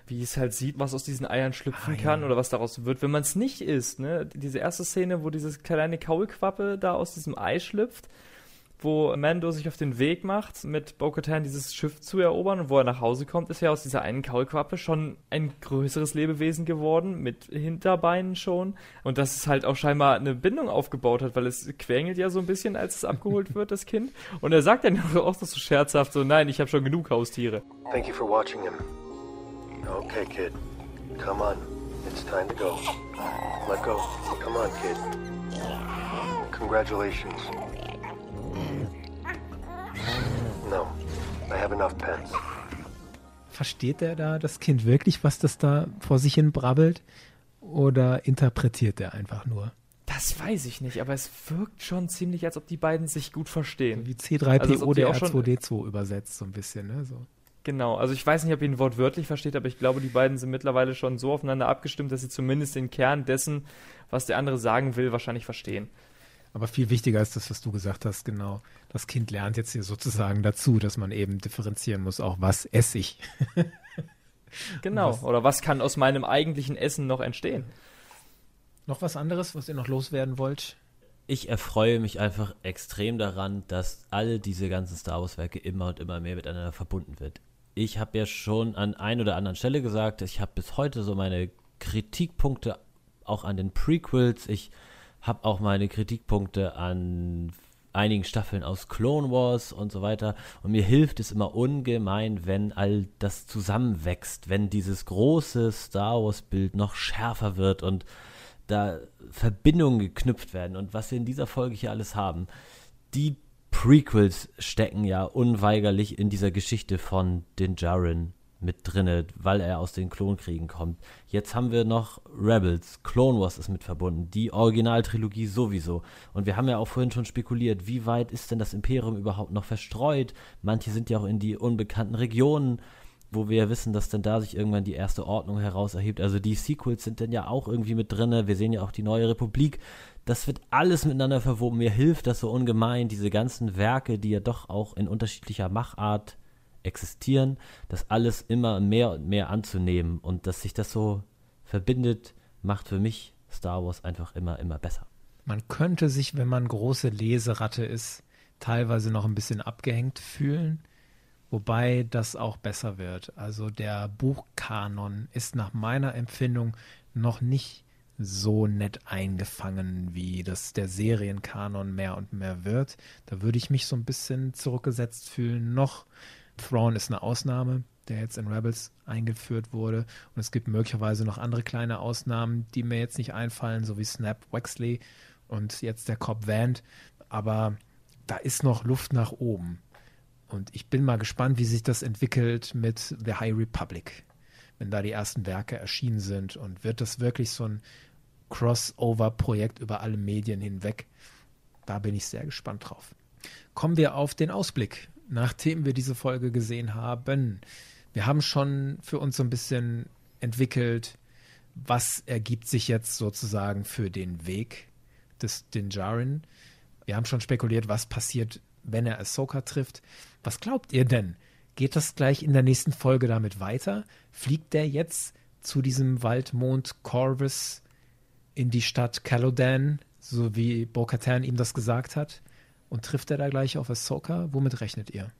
wie es halt sieht, was aus diesen Eiern schlüpfen ah, kann ja. oder was daraus wird, wenn man es nicht isst. Ne? Diese erste Szene, wo dieses kleine Kaulquappe da aus diesem Ei schlüpft wo Mando sich auf den Weg macht, mit Bo-Katan dieses Schiff zu erobern und wo er nach Hause kommt, ist ja aus dieser einen Kaulquappe schon ein größeres Lebewesen geworden, mit Hinterbeinen schon. Und dass es halt auch scheinbar eine Bindung aufgebaut hat, weil es quengelt ja so ein bisschen, als es abgeholt wird, das Kind. Und er sagt dann auch so scherzhaft so, nein, ich habe schon genug Haustiere. Thank you for watching him. Okay, kid. Come on. It's time to go. Let go. Come on, kid. Congratulations. No, I have enough pens. Versteht er da das Kind wirklich, was das da vor sich hin brabbelt? Oder interpretiert er einfach nur? Das weiß ich nicht, aber es wirkt schon ziemlich, als ob die beiden sich gut verstehen. Wie C3PO also, der R2D2 übersetzt, so ein bisschen, ne? So. Genau, also ich weiß nicht, ob ihr ihn wortwörtlich versteht, aber ich glaube, die beiden sind mittlerweile schon so aufeinander abgestimmt, dass sie zumindest den Kern dessen, was der andere sagen will, wahrscheinlich verstehen. Aber viel wichtiger ist das, was du gesagt hast, genau. Das Kind lernt jetzt hier sozusagen dazu, dass man eben differenzieren muss, auch was esse ich. Genau. Was- Oder was kann aus meinem eigentlichen Essen noch entstehen? Noch was anderes, was ihr noch loswerden wollt? Ich erfreue mich einfach extrem daran, dass alle diese ganzen Star Wars-Werke immer und immer mehr miteinander verbunden wird. Ich habe ja schon an ein oder anderen Stelle gesagt, ich habe bis heute so meine Kritikpunkte auch an den Prequels. Ich habe auch meine Kritikpunkte an einigen Staffeln aus Clone Wars und so weiter. Und mir hilft es immer ungemein, wenn all das zusammenwächst, wenn dieses große Star Wars-Bild noch schärfer wird und da Verbindungen geknüpft werden. Und was wir in dieser Folge hier alles haben, die Prequels stecken ja unweigerlich in dieser Geschichte von Din Djarin mit drinne, weil er aus den Klonkriegen kommt. Jetzt haben wir noch Rebels, Clone Wars ist mit verbunden, die Originaltrilogie sowieso. Und wir haben ja auch vorhin schon spekuliert, wie weit ist denn das Imperium überhaupt noch verstreut? Manche sind ja auch in die unbekannten Regionen, wo wir ja wissen, dass dann da sich irgendwann die erste Ordnung heraus erhebt. Also die Sequels sind dann ja auch irgendwie mit drinne. Wir sehen ja auch die neue Republik. Das wird alles miteinander verwoben. Mir hilft das so ungemein, diese ganzen Werke, die ja doch auch in unterschiedlicher Machart existieren, das alles immer mehr und mehr anzunehmen und dass sich das so verbindet, macht für mich Star Wars einfach immer, immer besser. Man könnte sich, wenn man große Leseratte ist, teilweise noch ein bisschen abgehängt fühlen, wobei das auch besser wird. Also der Buchkanon ist nach meiner Empfindung noch nicht so nett eingefangen, wie das der Serienkanon mehr und mehr wird. Da würde ich mich so ein bisschen zurückgesetzt fühlen. Noch Thrawn ist eine Ausnahme, der jetzt in Rebels eingeführt wurde. Und es gibt möglicherweise noch andere kleine Ausnahmen, die mir jetzt nicht einfallen, so wie Snap Wexley und jetzt der Cobb Vant. Aber da ist noch Luft nach oben. Und ich bin mal gespannt, wie sich das entwickelt mit The High Republic, wenn da die ersten Werke erschienen sind. Und wird das wirklich so ein Crossover-Projekt über alle Medien hinweg? Da bin ich sehr gespannt drauf. Kommen wir auf den Ausblick, nachdem wir diese Folge gesehen haben. Wir haben schon für uns so ein bisschen entwickelt, was ergibt sich jetzt sozusagen für den Weg des Dinjarin. Wir haben schon spekuliert, was passiert, wenn er Ahsoka trifft. Was glaubt ihr denn? Geht das gleich in der nächsten Folge damit weiter? Fliegt der jetzt zu diesem Waldmond Corvus in die Stadt Calodan, so wie Bo-Katan ihm das gesagt hat? Und trifft er da gleich auf Ahsoka? Womit rechnet ihr?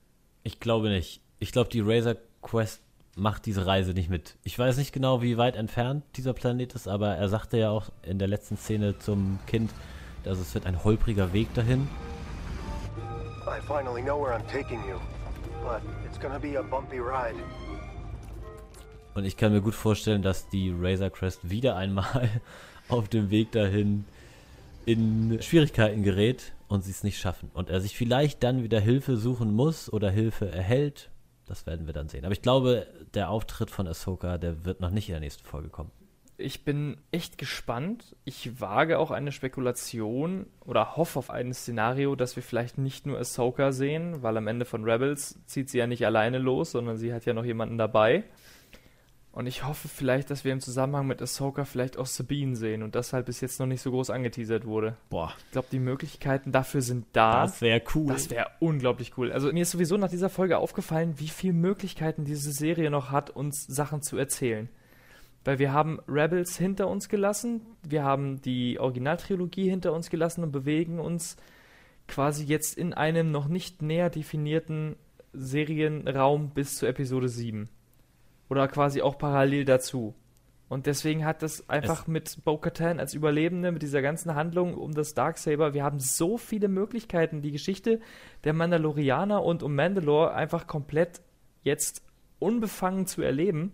Ich glaube nicht. Ich glaube, die Razor Quest macht diese Reise nicht mit. Ich weiß nicht genau, wie weit entfernt dieser Planet ist, aber er sagte ja auch in der letzten Szene zum Kind, dass es wird ein holpriger Weg dahin. I finally know where I'm taking you, but it's gonna be a bumpy ride. Und ich kann mir gut vorstellen, dass die Razor Crest wieder einmal auf dem Weg dahin in Schwierigkeiten gerät und sie es nicht schaffen. Und er sich vielleicht dann wieder Hilfe suchen muss oder Hilfe erhält. Das werden wir dann sehen. Aber ich glaube, der Auftritt von Ahsoka, der wird noch nicht in der nächsten Folge kommen. Ich bin echt gespannt. Ich wage auch eine Spekulation oder hoffe auf ein Szenario, dass wir vielleicht nicht nur Ahsoka sehen, weil am Ende von Rebels zieht sie ja nicht alleine los, sondern sie hat ja noch jemanden dabei. Und ich hoffe vielleicht, dass wir im Zusammenhang mit Ahsoka vielleicht auch Sabine sehen und das halt bis jetzt noch nicht so groß angeteasert wurde. Boah. Ich glaube, die Möglichkeiten dafür sind da. Das wäre cool. Das wäre unglaublich cool. Also mir ist sowieso nach dieser Folge aufgefallen, wie viele Möglichkeiten diese Serie noch hat, uns Sachen zu erzählen. Weil wir haben Rebels hinter uns gelassen, wir haben die Originaltrilogie hinter uns gelassen und bewegen uns quasi jetzt in einem noch nicht näher definierten Serienraum bis zu Episode 7. Oder quasi auch parallel dazu. Und deswegen hat das einfach Es- mit Bo-Katan als Überlebende, mit dieser ganzen Handlung um das Darksaber, wir haben so viele Möglichkeiten, die Geschichte der Mandalorianer und um Mandalore einfach komplett jetzt unbefangen zu erleben.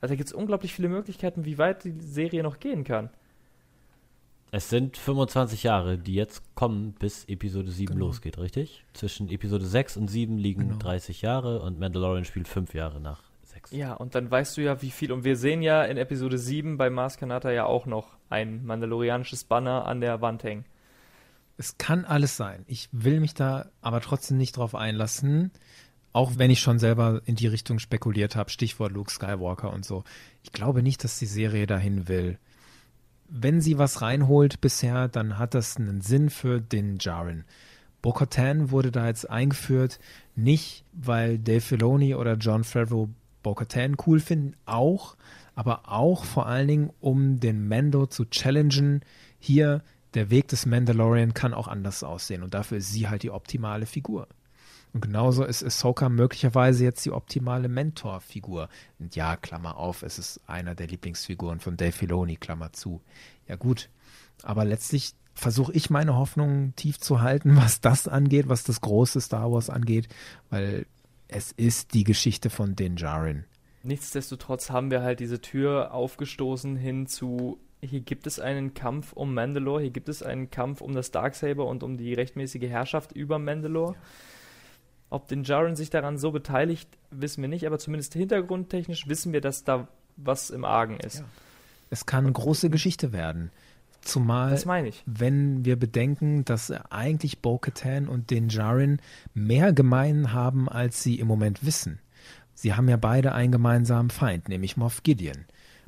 Also da gibt es unglaublich viele Möglichkeiten, wie weit die Serie noch gehen kann. Es sind 25 Jahre, die jetzt kommen, bis Episode 7 Genau. losgeht, richtig? Zwischen Episode 6 und 7 liegen Genau. 30 Jahre und Mandalorian spielt 5 Jahre nach 6. Ja, und dann weißt du ja, wie viel. Und wir sehen ja in Episode 7 bei Mars Kanata ja auch noch ein mandalorianisches Banner an der Wand hängen. Es kann alles sein. Ich will mich da aber trotzdem nicht drauf einlassen, auch wenn ich schon selber in die Richtung spekuliert habe, Stichwort Luke Skywalker und so. Ich glaube nicht, dass die Serie dahin will. Wenn sie was reinholt bisher, dann hat das einen Sinn für den Jaren. Bo-Katan wurde da jetzt eingeführt, nicht weil Dave Filoni oder John Favreau Bo-Katan cool finden, auch, aber auch vor allen Dingen, um den Mando zu challengen. Hier, der Weg des Mandalorian kann auch anders aussehen und dafür ist sie halt die optimale Figur. Und genauso ist Ahsoka möglicherweise jetzt die optimale Mentorfigur. Und ja, Klammer auf, es ist einer der Lieblingsfiguren von Dave Filoni, Klammer zu. Ja gut, aber letztlich versuche ich meine Hoffnungen tief zu halten, was das angeht, was das große Star Wars angeht, weil es ist die Geschichte von Din Djarin. Nichtsdestotrotz haben wir halt diese Tür aufgestoßen hin zu hier gibt es einen Kampf um Mandalore, hier gibt es einen Kampf um das Darksaber und um die rechtmäßige Herrschaft über Mandalore. Ja. Ob den Jaren sich daran so beteiligt, wissen wir nicht, aber zumindest hintergrundtechnisch wissen wir, dass da was im Argen ist. Ja. Es kann eine große Geschichte werden. Zumal, wenn wir bedenken, dass eigentlich Bo-Katan und den Jaren mehr gemein haben, als sie im Moment wissen. Sie haben ja beide einen gemeinsamen Feind, nämlich Moff Gideon.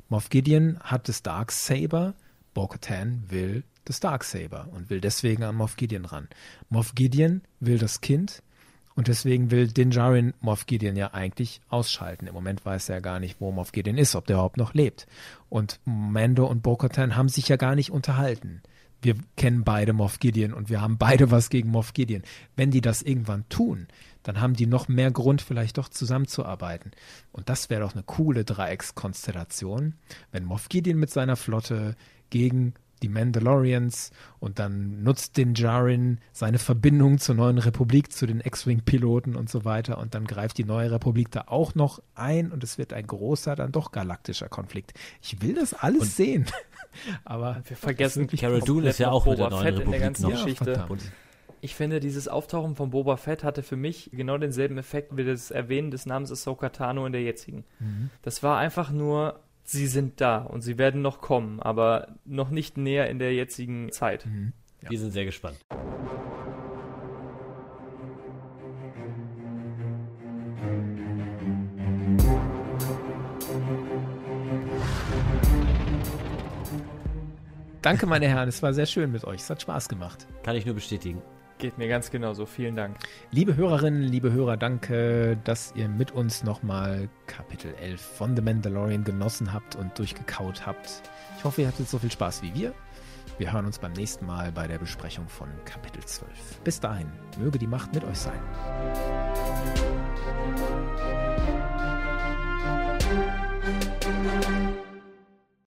Moff Gideon hat das Darksaber, Bo-Katan will das Darksaber und will deswegen an Moff Gideon ran. Moff Gideon will das Kind, und deswegen will Din Djarin Moff Gideon ja eigentlich ausschalten. Im Moment weiß er gar nicht, wo Moff Gideon ist, ob der überhaupt noch lebt. Und Mando und Bo-Katan haben sich ja gar nicht unterhalten. Wir kennen beide Moff Gideon und wir haben beide was gegen Moff Gideon. Wenn die das irgendwann tun, dann haben die noch mehr Grund, vielleicht doch zusammenzuarbeiten. Und das wäre doch eine coole Dreieckskonstellation, wenn Moff Gideon mit seiner Flotte gegen die Mandalorians und dann nutzt den Jarin seine Verbindung zur neuen Republik, zu den X-Wing-Piloten und so weiter und dann greift die neue Republik da auch noch ein und es wird ein großer, dann doch galaktischer Konflikt. Ich will das alles und sehen. Aber wir vergessen, Carol Dune ist ja auch mit der neuen Fett Republik in der ganzen noch. Geschichte. Ja, ich finde, dieses Auftauchen von Boba Fett hatte für mich genau denselben Effekt wie das Erwähnen des Namens Ahsoka Tano in der jetzigen. Mhm. Das war einfach nur sie sind da und sie werden noch kommen, aber noch nicht näher in der jetzigen Zeit. Mhm. Ja. Wir sind sehr gespannt. Danke, meine Herren, es war sehr schön mit euch. Es hat Spaß gemacht. Kann ich nur bestätigen. Geht mir ganz genauso. Vielen Dank. Liebe Hörerinnen, liebe Hörer, danke, dass ihr mit uns nochmal Kapitel 11 von The Mandalorian genossen habt und durchgekaut habt. Ich hoffe, ihr hattet so viel Spaß wie wir. Wir hören uns beim nächsten Mal bei der Besprechung von Kapitel 12. Bis dahin, möge die Macht mit euch sein. Musik